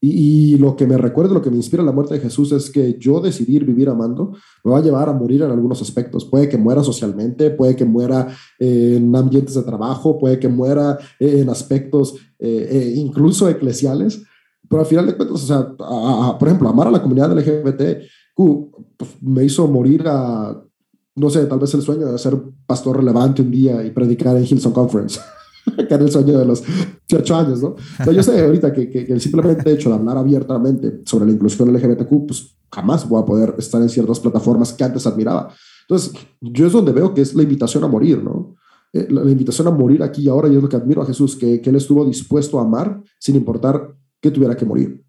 Y, lo que me recuerda, lo que me inspira la muerte de Jesús es que yo decidir vivir amando me va a llevar a morir en algunos aspectos. Puede que muera socialmente, puede que muera eh, en ambientes de trabajo, puede que muera eh, en aspectos eh, incluso eclesiales, pero al final de cuentas, o sea, por ejemplo, amar a la comunidad LGBT pues, me hizo morir a, no sé, tal vez el sueño de ser pastor relevante un día y predicar en Hillsong Conference. <laughs> que era el sueño de los 18 años, ¿no? Pero yo sé ahorita que, que, el simplemente hecho de hablar abiertamente sobre la inclusión LGBTQ, pues jamás voy a poder estar en ciertas plataformas que antes admiraba. Entonces, yo es donde veo que es la invitación a morir, ¿no? Eh, la, invitación a morir aquí y ahora, y es lo que admiro a Jesús, que, que él estuvo dispuesto a amar sin importar que tuviera que morir.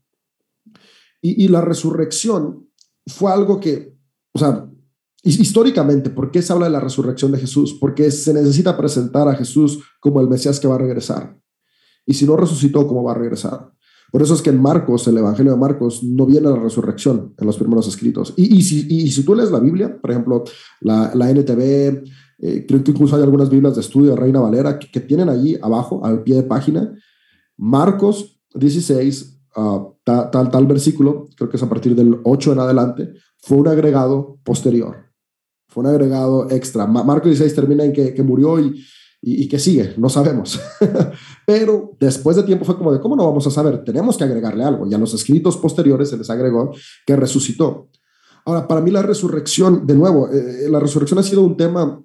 Y, y la resurrección fue algo que, o sea, históricamente, ¿por qué se habla de la resurrección de Jesús? Porque se necesita presentar a Jesús como el Mesías que va a regresar. Y si no resucitó, ¿cómo va a regresar? Por eso es que en Marcos, el Evangelio de Marcos, no viene la resurrección en los primeros escritos. Y, si, si, tú lees la Biblia, por ejemplo, la, la NTV, eh, creo que incluso hay algunas Biblias de estudio de Reina Valera que, tienen allí abajo, al pie de página, Marcos 16, ah, tal, tal versículo, creo que es a partir del 8 en adelante, fue un agregado posterior. Fue un agregado extra. Marco 16 termina en que, que murió y, y, que sigue, no sabemos. <laughs> Pero después de tiempo fue como de, ¿cómo no vamos a saber? Tenemos que agregarle algo. Y a los escritos posteriores se les agregó que resucitó. Ahora, para mí la resurrección, de nuevo, eh, la resurrección ha sido un tema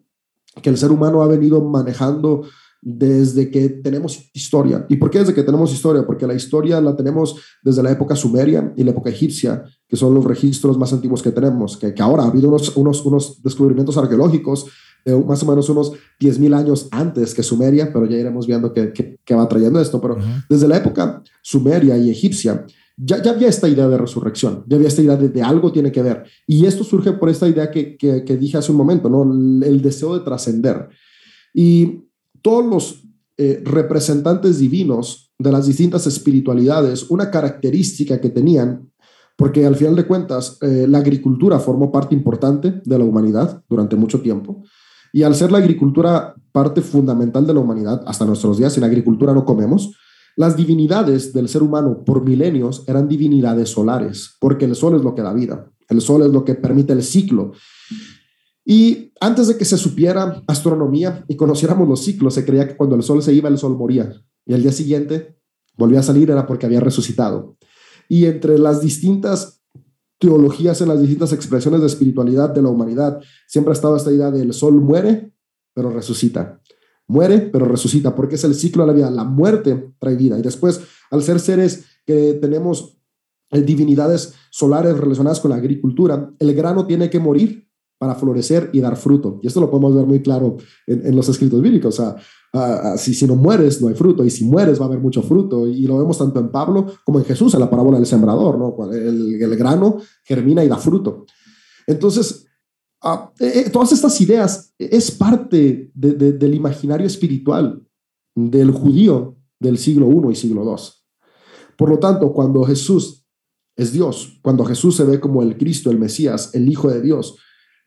que el ser humano ha venido manejando desde que tenemos historia. ¿Y por qué desde que tenemos historia? Porque la historia la tenemos desde la época sumeria y la época egipcia, que son los registros más antiguos que tenemos, que, que ahora ha habido unos, unos, unos descubrimientos arqueológicos eh, más o menos unos 10.000 años antes que Sumeria, pero ya iremos viendo qué, va trayendo esto. Pero desde la época sumeria y egipcia, ya, ya, había esta idea de resurrección, ya había esta idea de, de algo tiene que ver. Y esto surge por esta idea que, que, que dije hace un momento, ¿no? el, el deseo de trascender. Y todos los eh, representantes divinos de las distintas espiritualidades, una característica que tenían, porque al final de cuentas eh, la agricultura formó parte importante de la humanidad durante mucho tiempo, y al ser la agricultura parte fundamental de la humanidad hasta nuestros días, sin agricultura no comemos, las divinidades del ser humano por milenios eran divinidades solares, porque el sol es lo que da vida, el sol es lo que permite el ciclo. Y antes de que se supiera astronomía y conociéramos los ciclos, se creía que cuando el sol se iba, el sol moría. Y al día siguiente volvía a salir, era porque había resucitado. Y entre las distintas teologías, en las distintas expresiones de espiritualidad de la humanidad, siempre ha estado esta idea del sol muere, pero resucita. Muere, pero resucita, porque es el ciclo de la vida. La muerte trae vida. Y después, al ser seres que tenemos eh, divinidades solares relacionadas con la agricultura, el grano tiene que morir para florecer y dar fruto. Y esto lo podemos ver muy claro en, los escritos bíblicos. O sea, ah, ah, si, si no mueres, no hay fruto. Y si mueres, va a haber mucho fruto. Y lo vemos tanto en Pablo como en Jesús, en la parábola del sembrador. ¿no? El, el grano germina y da fruto. Entonces, ah, eh, eh, todas estas ideas es parte del imaginario espiritual del judío del siglo I y siglo II. Por lo tanto, cuando Jesús es Dios, cuando Jesús se ve como el Cristo, el Mesías, el Hijo de Dios,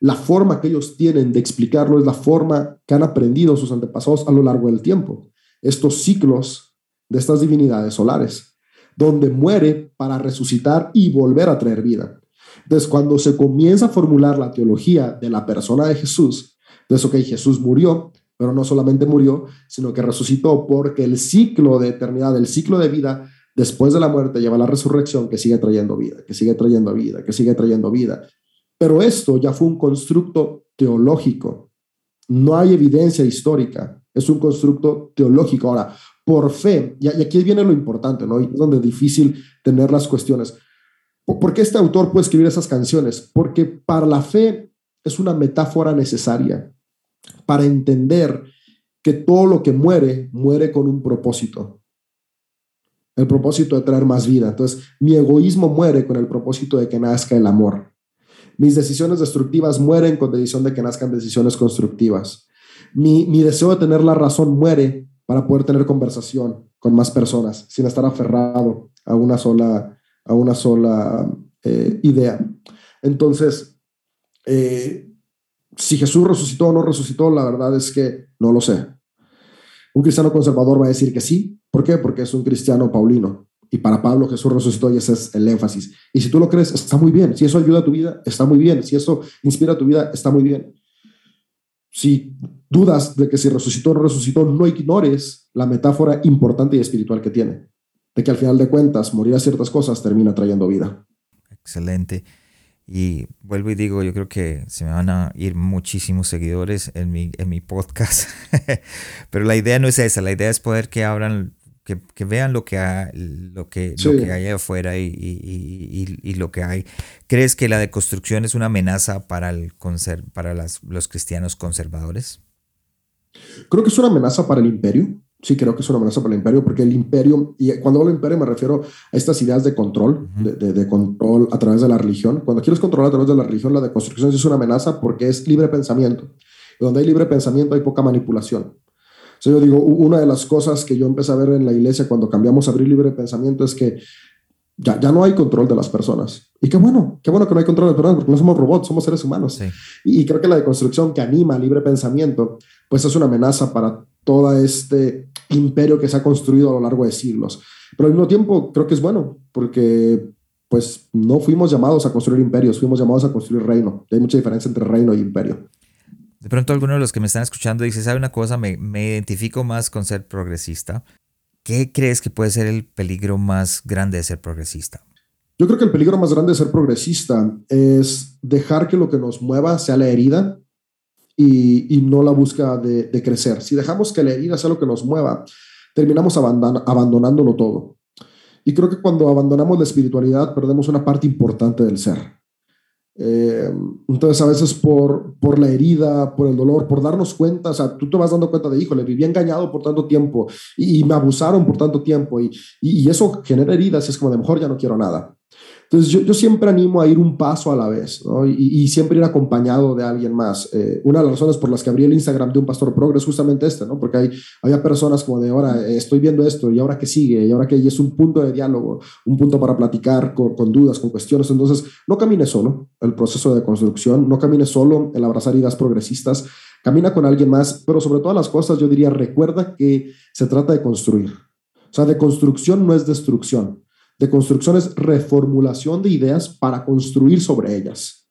la forma que ellos tienen de explicarlo es la forma que han aprendido sus antepasados a lo largo del tiempo. Estos ciclos de estas divinidades solares, donde muere para resucitar y volver a traer vida. Entonces, cuando se comienza a formular la teología de la persona de Jesús, entonces, ok, Jesús murió, pero no solamente murió, sino que resucitó porque el ciclo de eternidad, el ciclo de vida después de la muerte lleva la resurrección que sigue trayendo vida, que sigue trayendo vida, que sigue trayendo vida. Pero esto ya fue un constructo teológico. No hay evidencia histórica. Es un constructo teológico. Ahora, por fe, y aquí viene lo importante, ¿no? Y es donde es difícil tener las cuestiones. ¿Por qué este autor puede escribir esas canciones? Porque para la fe es una metáfora necesaria para entender que todo lo que muere, muere con un propósito. El propósito de traer más vida. Entonces, mi egoísmo muere con el propósito de que nazca el amor. Mis decisiones destructivas mueren con decisión de que nazcan decisiones constructivas. Mi, deseo de tener la razón muere para poder tener conversación con más personas sin estar aferrado a una sola, a una sola eh, idea. Entonces, eh, si Jesús resucitó o no resucitó, la verdad es que no lo sé. Un cristiano conservador va a decir que sí. ¿Por qué? Porque es un cristiano paulino Y para Pablo Jesús resucitó y ese es el énfasis. Y si tú lo crees, está muy bien. Si eso ayuda a tu vida, está muy bien. Si eso inspira a tu vida, está muy bien. Si dudas de que si resucitó o no resucitó, no ignores la metáfora importante y espiritual que tiene. De que al final de cuentas, morir a ciertas cosas termina trayendo vida. Excelente. Y vuelvo y digo, yo creo que se me van a ir muchísimos seguidores en mi, en mi podcast. <laughs> Pero la idea no es esa, la idea es poder que abran, que, que vean lo que, hay, lo, que, lo que hay afuera y, y, y, lo que hay. ¿Crees que la deconstrucción es una amenaza para, el para las, los cristianos conservadores? Creo que es una amenaza para el imperio sí creo que es una amenaza para el imperio, porque el imperio, y cuando hablo de imperio me refiero a estas ideas de control, de, de, control a través de la religión. Cuando quieres controlar a través de la religión, la deconstrucción es una amenaza porque es libre pensamiento. Y donde hay libre pensamiento hay poca manipulación. Sea, yo digo, una de las cosas que yo empecé a ver en la iglesia cuando cambiamos a abrir libre pensamiento es que ya, ya no hay control de las personas. Y qué bueno, qué bueno que no hay control de las personas porque no somos robots, somos seres humanos. Y, y creo que la deconstrucción que anima libre pensamiento, pues es una amenaza para todo este imperio que se ha construido a lo largo de siglos. Pero al mismo tiempo creo que es bueno, porque pues no fuimos llamados a construir imperios, fuimos llamados a construir reino. hay mucha diferencia entre reino y imperio. De pronto alguno de los que me están escuchando dice, ¿sabe una cosa? Me, me identifico más con ser progresista. ¿Qué crees que puede ser el peligro más grande de ser progresista? Yo creo que el peligro más grande de ser progresista es dejar que lo que nos mueva sea la herida y, no la búsqueda de, crecer. Si dejamos que la herida sea lo que nos mueva, terminamos abandonándolo todo. Y creo que cuando abandonamos la espiritualidad, perdemos una parte importante del ser. Eh, entonces, a veces por, por la herida, por el dolor, por darnos cuenta, o sea, tú te vas dando cuenta de, híjole, viví engañado por tanto tiempo y, me abusaron por tanto tiempo y, y, eso genera heridas y es como de mejor ya no quiero nada. Entonces yo, yo, siempre animo a ir un paso a la vez ¿no? y, y, siempre ir acompañado de alguien más. Eh, una de las razones por las que abrí el Instagram de un pastor progres es justamente este, ¿no? porque hay, había personas como de ahora eh, estoy viendo esto y ahora que sigue y ahora que es un punto de diálogo, un punto para platicar con, con, dudas, con cuestiones. Entonces no camine solo el proceso de construcción, no camine solo el abrazar ideas progresistas, camina con alguien más, pero sobre todas las cosas yo diría recuerda que se trata de construir. O sea, de construcción no es destrucción de construcción es reformulación de ideas para construir sobre ellas.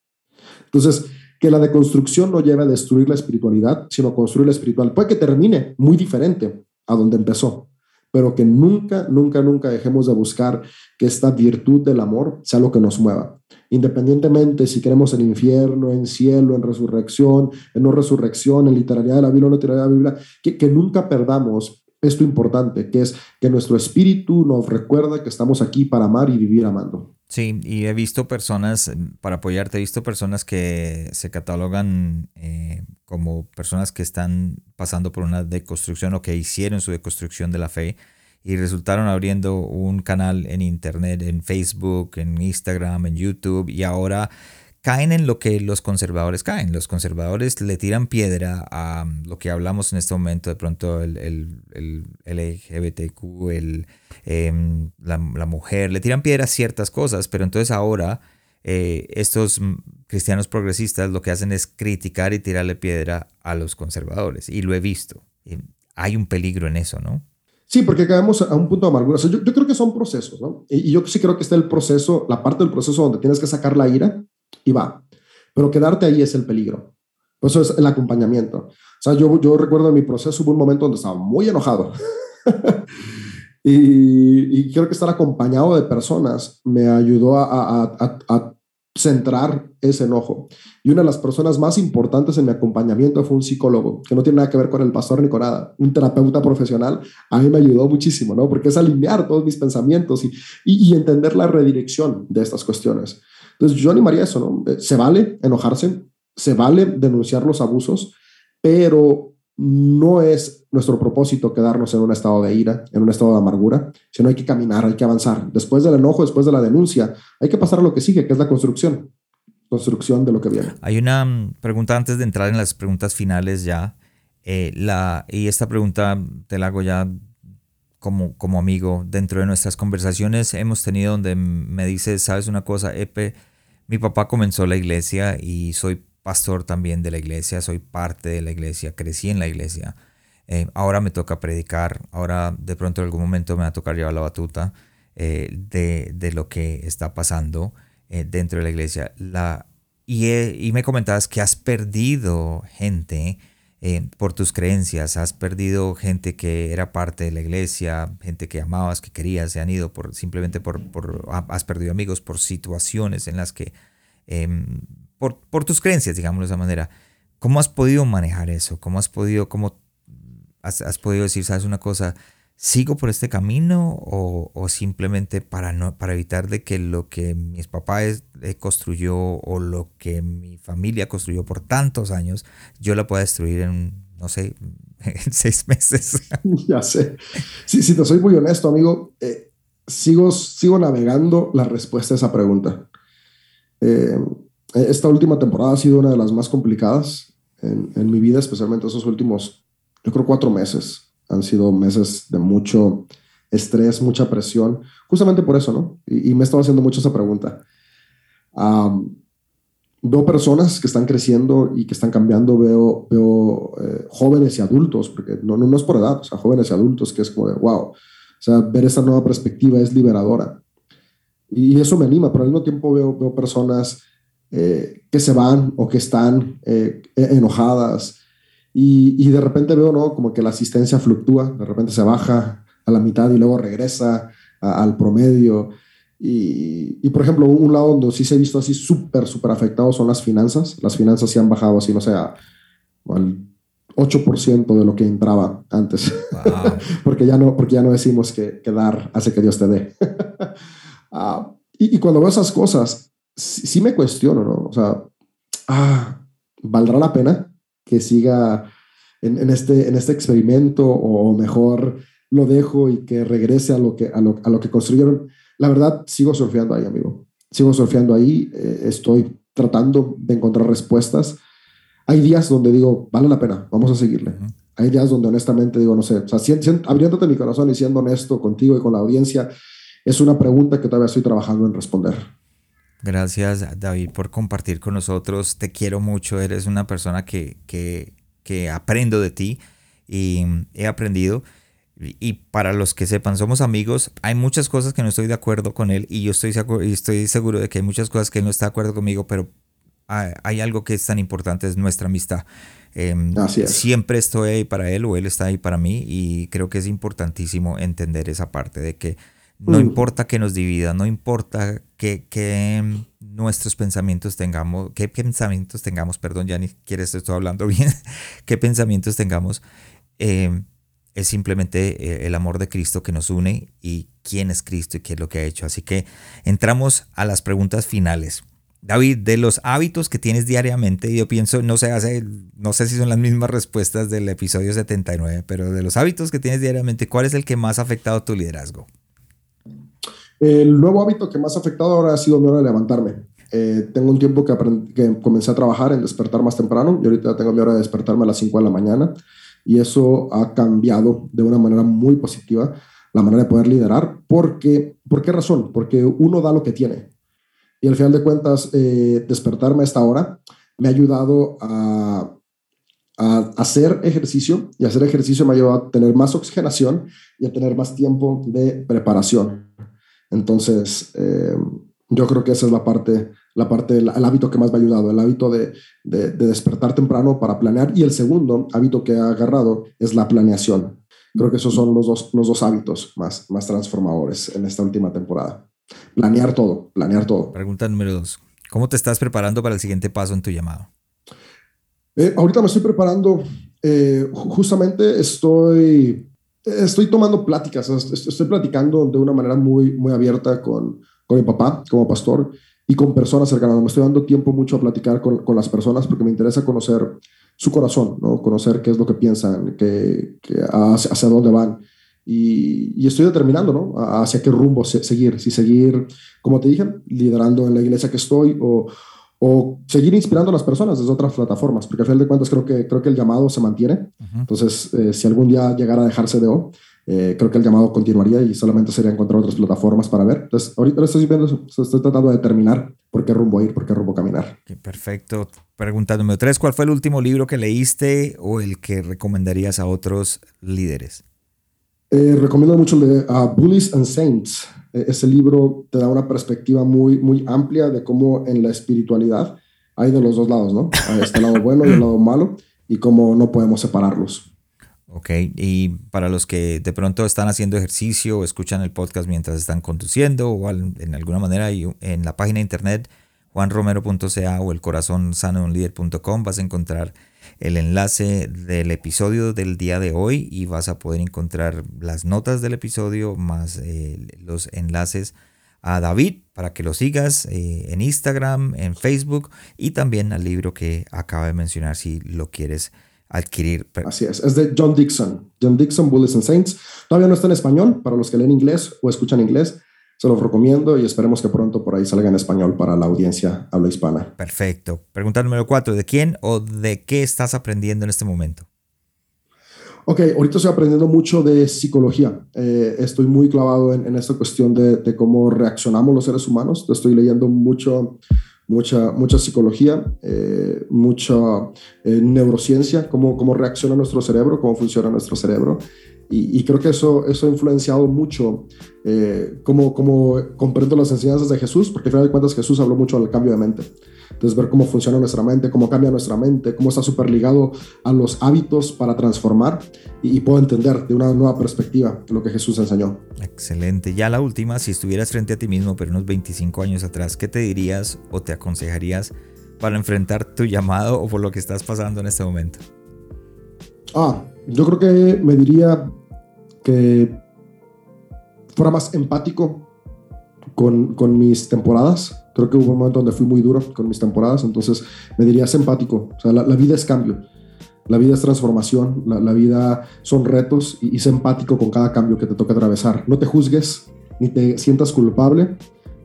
Entonces, que la deconstrucción no lleve a destruir la espiritualidad, sino construir la espiritual. Puede que termine muy diferente a donde empezó, pero que nunca, nunca, nunca dejemos de buscar que esta virtud del amor sea lo que nos mueva. Independientemente si queremos en infierno, en cielo, en resurrección, en no resurrección, en literalidad de la Biblia o no literalidad de la Biblia, que, que nunca perdamos esto importante, que es que nuestro espíritu nos recuerda que estamos aquí para amar y vivir amando. Sí, y he visto personas, para apoyarte, he visto personas que se catalogan eh, como personas que están pasando por una deconstrucción o que hicieron su deconstrucción de la fe y resultaron abriendo un canal en internet, en Facebook, en Instagram, en YouTube y ahora caen en lo que los conservadores caen. Los conservadores le tiran piedra a lo que hablamos en este momento, de pronto el, el, el LGBTQ, el, em, la, mujer, le tiran piedra a ciertas cosas, pero entonces ahora eh, estos cristianos progresistas lo que hacen es criticar y tirarle piedra a los conservadores, y lo he visto. hay un peligro en eso, ¿no? Sí, porque caemos a un punto de amargura. yo, creo que son procesos, ¿no? Y, yo sí creo que está el proceso, la parte del proceso donde tienes que sacar la ira, y va. Pero quedarte ahí es el peligro. Por eso es el acompañamiento. O sea, yo, yo recuerdo en mi proceso hubo un momento donde estaba muy enojado. <laughs> y, y, creo que estar acompañado de personas me ayudó a, centrar ese enojo. Y una de las personas más importantes en mi acompañamiento fue un psicólogo, que no tiene nada que ver con el pastor ni con nada, un terapeuta profesional. A mí me ayudó muchísimo, ¿no? Porque es alinear todos mis pensamientos y, y entender la redirección de estas cuestiones. Entonces yo animaría eso, ¿no? Eh, se vale enojarse, se vale denunciar los abusos, pero no es nuestro propósito quedarnos en un estado de ira, en un estado de amargura, sino hay que caminar, hay que avanzar. Después del enojo, después de la denuncia, hay que pasar a lo que sigue, que es la construcción, construcción de lo que viene. Hay una mm, pregunta antes de entrar en las preguntas finales ya, eh, la, y esta pregunta te la hago ya como, como amigo. Dentro de nuestras conversaciones hemos tenido donde me dices, sabes una cosa, Epe, mi papá comenzó la iglesia y soy pastor también de la iglesia, soy parte de la iglesia, crecí en la iglesia. Eh, ahora me toca predicar, ahora de pronto en algún momento me va a tocar llevar la batuta. de, de, lo que está pasando dentro de la iglesia. La, y, y, me comentabas que has perdido gente por tus creencias, has perdido gente que era parte de la iglesia, gente que amabas, que querías, se han ido por simplemente por, por has perdido amigos por situaciones en las que, em, por, por, tus creencias, digámoslo de esa manera. ¿Cómo has podido manejar eso? ¿Cómo has podido, cómo has, has podido decir, sabes una cosa, sigo por este camino o, simplemente para, no, para evitar de que lo que mis papás eh, construyó o lo que mi familia construyó por tantos años, yo la pueda destruir en, no sé, <laughs> en seis meses. <laughs> Ya sé. Si, si te soy muy honesto, amigo, eh, sigo, sigo navegando la respuesta a esa pregunta. Eh, esta última temporada ha sido una de las más complicadas en, en mi vida, especialmente esos últimos, yo creo, cuatro meses han sido meses de mucho estrés, mucha presión, justamente por eso, ¿no? Y, me he estado haciendo mucho esa pregunta. veo personas que están creciendo y que están cambiando, veo, veo eh, jóvenes y adultos, porque no, no, es por edad, o sea, jóvenes y adultos, que es como de, wow, o sea, ver esta nueva perspectiva es liberadora. Y eso me anima, pero al mismo tiempo veo, veo personas eh, que se van o que están eh, enojadas, y, de repente veo, ¿no? Como que la asistencia fluctúa, de repente se baja a la mitad y luego regresa al promedio. Y, por ejemplo, un lado donde sí se ha visto así súper, súper afectado son las finanzas. Las finanzas sí han bajado así, no sé, al 8% de lo que entraba antes. <laughs> porque, ya no, porque ya no decimos que, que dar hace que Dios te dé. <laughs> Ah, y, cuando veo esas cosas, sí, sí, me cuestiono, ¿no? O sea, ah, ¿valdrá la pena? Que siga en, este, en este experimento o mejor lo dejo y que regrese a lo que, a lo, a lo que construyeron. La verdad, sigo surfeando ahí, amigo. Sigo surfeando ahí, eh, estoy tratando de encontrar respuestas. Hay días donde digo, vale la pena, vamos a seguirle. Hay días donde honestamente digo, no sé, o sea, abriéndote mi corazón y siendo honesto contigo y con la audiencia, es una pregunta que todavía estoy trabajando en responder. Gracias David por compartir con nosotros. Te quiero mucho. Eres una persona que, que, que aprendo de ti y he aprendido. Y para los que sepan, somos amigos. Hay muchas cosas que no estoy de acuerdo con él y yo estoy, estoy seguro de que hay muchas cosas que él no está de acuerdo conmigo, pero hay algo que es tan importante, es nuestra amistad. Em, siempre estoy ahí para él o él está ahí para mí y creo que es importantísimo entender esa parte de que no mm. importa que nos divida, no importa que, que, nuestros pensamientos tengamos, qué pensamientos tengamos, perdón, ya ni quieres estoy hablando <laughs> bien, qué pensamientos tengamos, eh, es simplemente eh, el amor de Cristo que nos une y quién es Cristo y qué es lo que ha hecho. Así que entramos a las preguntas finales. David, de los hábitos que tienes diariamente, yo pienso, no sé, hace, no sé si son las mismas respuestas del episodio 79, pero de los hábitos que tienes diariamente, ¿cuál es el que más ha afectado tu liderazgo? El nuevo hábito que más ha afectado ahora ha sido mi hora de levantarme. Eh, tengo un tiempo que, comencé a trabajar en despertar más temprano y ahorita tengo mi hora de despertarme a las 5 de la mañana y eso ha cambiado de una manera muy positiva la manera de poder liderar. Porque, ¿Por qué razón? Porque uno da lo que tiene. Y al final de cuentas, eh, despertarme a esta hora me ha ayudado a, a, hacer ejercicio y hacer ejercicio me ha ayudado a tener más oxigenación y a tener más tiempo de preparación. Entonces, eh, yo creo que esa es la parte, la parte el hábito que más me ha ayudado, el hábito de, de, despertar temprano para planear. Y el segundo hábito que ha agarrado es la planeación. Creo que esos son los dos, los dos hábitos más, más transformadores en esta última temporada. Planear todo, planear todo. Pregunta número dos. ¿Cómo te estás preparando para el siguiente paso en tu llamado? Eh, ahorita me estoy preparando, eh, justamente estoy estoy tomando pláticas, estoy platicando de una manera muy, muy abierta con, con mi papá como pastor y con personas cercanas. Me estoy dando tiempo mucho a platicar con, con las personas porque me interesa conocer su corazón, ¿no? conocer qué es lo que piensan, qué, hacia, hacia, dónde van. Y, y, estoy determinando ¿no? hacia qué rumbo seguir. Si seguir, como te dije, liderando en la iglesia que estoy o, o seguir inspirando a las personas desde otras plataformas, porque al final de cuentas creo que, creo que el llamado se mantiene. Entonces, eh, si algún día llegara a dejarse de O, eh, creo que el llamado continuaría y solamente sería encontrar otras plataformas para ver. Entonces, ahorita estoy viendo, estoy tratando de determinar por qué rumbo ir, por qué rumbo caminar. perfecto. Pregunta número tres, ¿cuál fue el último libro que leíste o el que recomendarías a otros líderes? Eh, recomiendo mucho el de uh, Bullies and Saints ese libro te da una perspectiva muy, muy amplia de cómo en la espiritualidad hay de los dos lados, ¿no? Está el lado <coughs> bueno y el lado malo y cómo no podemos separarlos. Ok, y para los que de pronto están haciendo ejercicio o escuchan el podcast mientras están conduciendo o en alguna manera en la página de internet juanromero.ca o el corazón vas a encontrar el enlace del episodio del día de hoy y vas a poder encontrar las notas del episodio más eh, los enlaces a David para que lo sigas eh, en Instagram, en Facebook y también al libro que acaba de mencionar si lo quieres adquirir. Así es, es de John Dixon, John Dixon, Bullies and Saints. Todavía no está en español, para los que leen inglés o escuchan inglés, se los recomiendo y esperemos que pronto por ahí salga en español para la audiencia habla hispana. Perfecto. Pregunta número cuatro, ¿de quién o de qué estás aprendiendo en este momento? Ok, ahorita estoy aprendiendo mucho de psicología. Eh, estoy muy clavado en, esta cuestión de, de, cómo reaccionamos los seres humanos. Estoy leyendo mucho mucha, mucha psicología, eh, mucha eh, neurociencia, cómo, cómo reacciona nuestro cerebro, cómo funciona nuestro cerebro. Y, creo que eso, eso ha influenciado mucho eh, cómo, comprendo las enseñanzas de Jesús, porque al final de cuentas Jesús habló mucho del cambio de mente. Entonces, ver cómo funciona nuestra mente, cómo cambia nuestra mente, cómo está súper ligado a los hábitos para transformar y, puedo entender de una nueva perspectiva lo que Jesús enseñó. Excelente. Ya la última, si estuvieras frente a ti mismo, pero unos 25 años atrás, ¿qué te dirías o te aconsejarías para enfrentar tu llamado o por lo que estás pasando en este momento? Ah, yo creo que me diría que fuera más empático con, con mis temporadas Creo que hubo un momento donde fui muy duro con mis temporadas, entonces me diría empático. O sea, la, vida es cambio, la vida es transformación, la, vida son retos y, y empático con cada cambio que te toque atravesar. No te juzgues ni te sientas culpable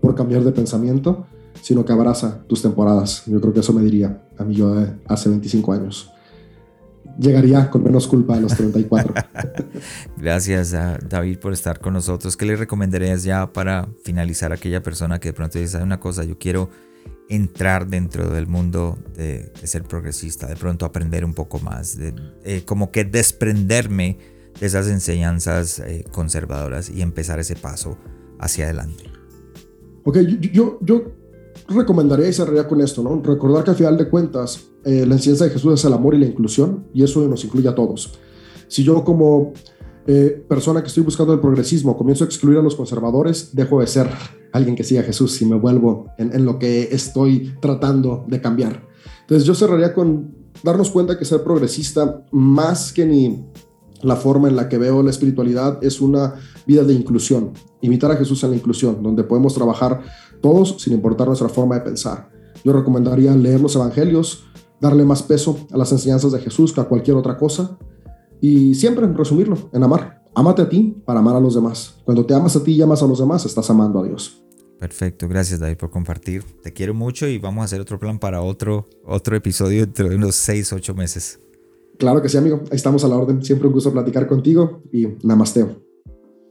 por cambiar de pensamiento, sino que abraza tus temporadas. Yo creo que eso me diría a mí yo de hace 25 años llegaría con menos culpa a los 34. <laughs> Gracias a David por estar con nosotros. ¿Qué le recomendarías ya para finalizar a aquella persona que de pronto dice una cosa, yo quiero entrar dentro del mundo de, ser progresista, de pronto aprender un poco más, de, eh, como que desprenderme de esas enseñanzas eh, conservadoras y empezar ese paso hacia adelante? Ok, yo, yo recomendaría y cerraría con esto, ¿no? Recordar que al final de cuentas eh, la enseñanza de Jesús es el amor y la inclusión y eso nos incluye a todos. Si yo como eh, persona que estoy buscando el progresismo comienzo a excluir a los conservadores, dejo de ser alguien que siga a Jesús y me vuelvo en, en lo que estoy tratando de cambiar. Entonces yo cerraría con darnos cuenta que ser progresista, más que ni la forma en la que veo la espiritualidad, es una vida de inclusión. Imitar a Jesús en la inclusión, donde podemos trabajar todos sin importar nuestra forma de pensar. Yo recomendaría leer los evangelios, darle más peso a las enseñanzas de Jesús que a cualquier otra cosa y siempre resumirlo, en amar. Ámate a ti para amar a los demás. Cuando te amas a ti y amas a los demás, estás amando a Dios. Perfecto, gracias David por compartir. Te quiero mucho y vamos a hacer otro plan para otro, otro episodio dentro de unos 6, 8 meses. Claro que sí, amigo. Ahí estamos a la orden. Siempre un gusto platicar contigo y namasteo.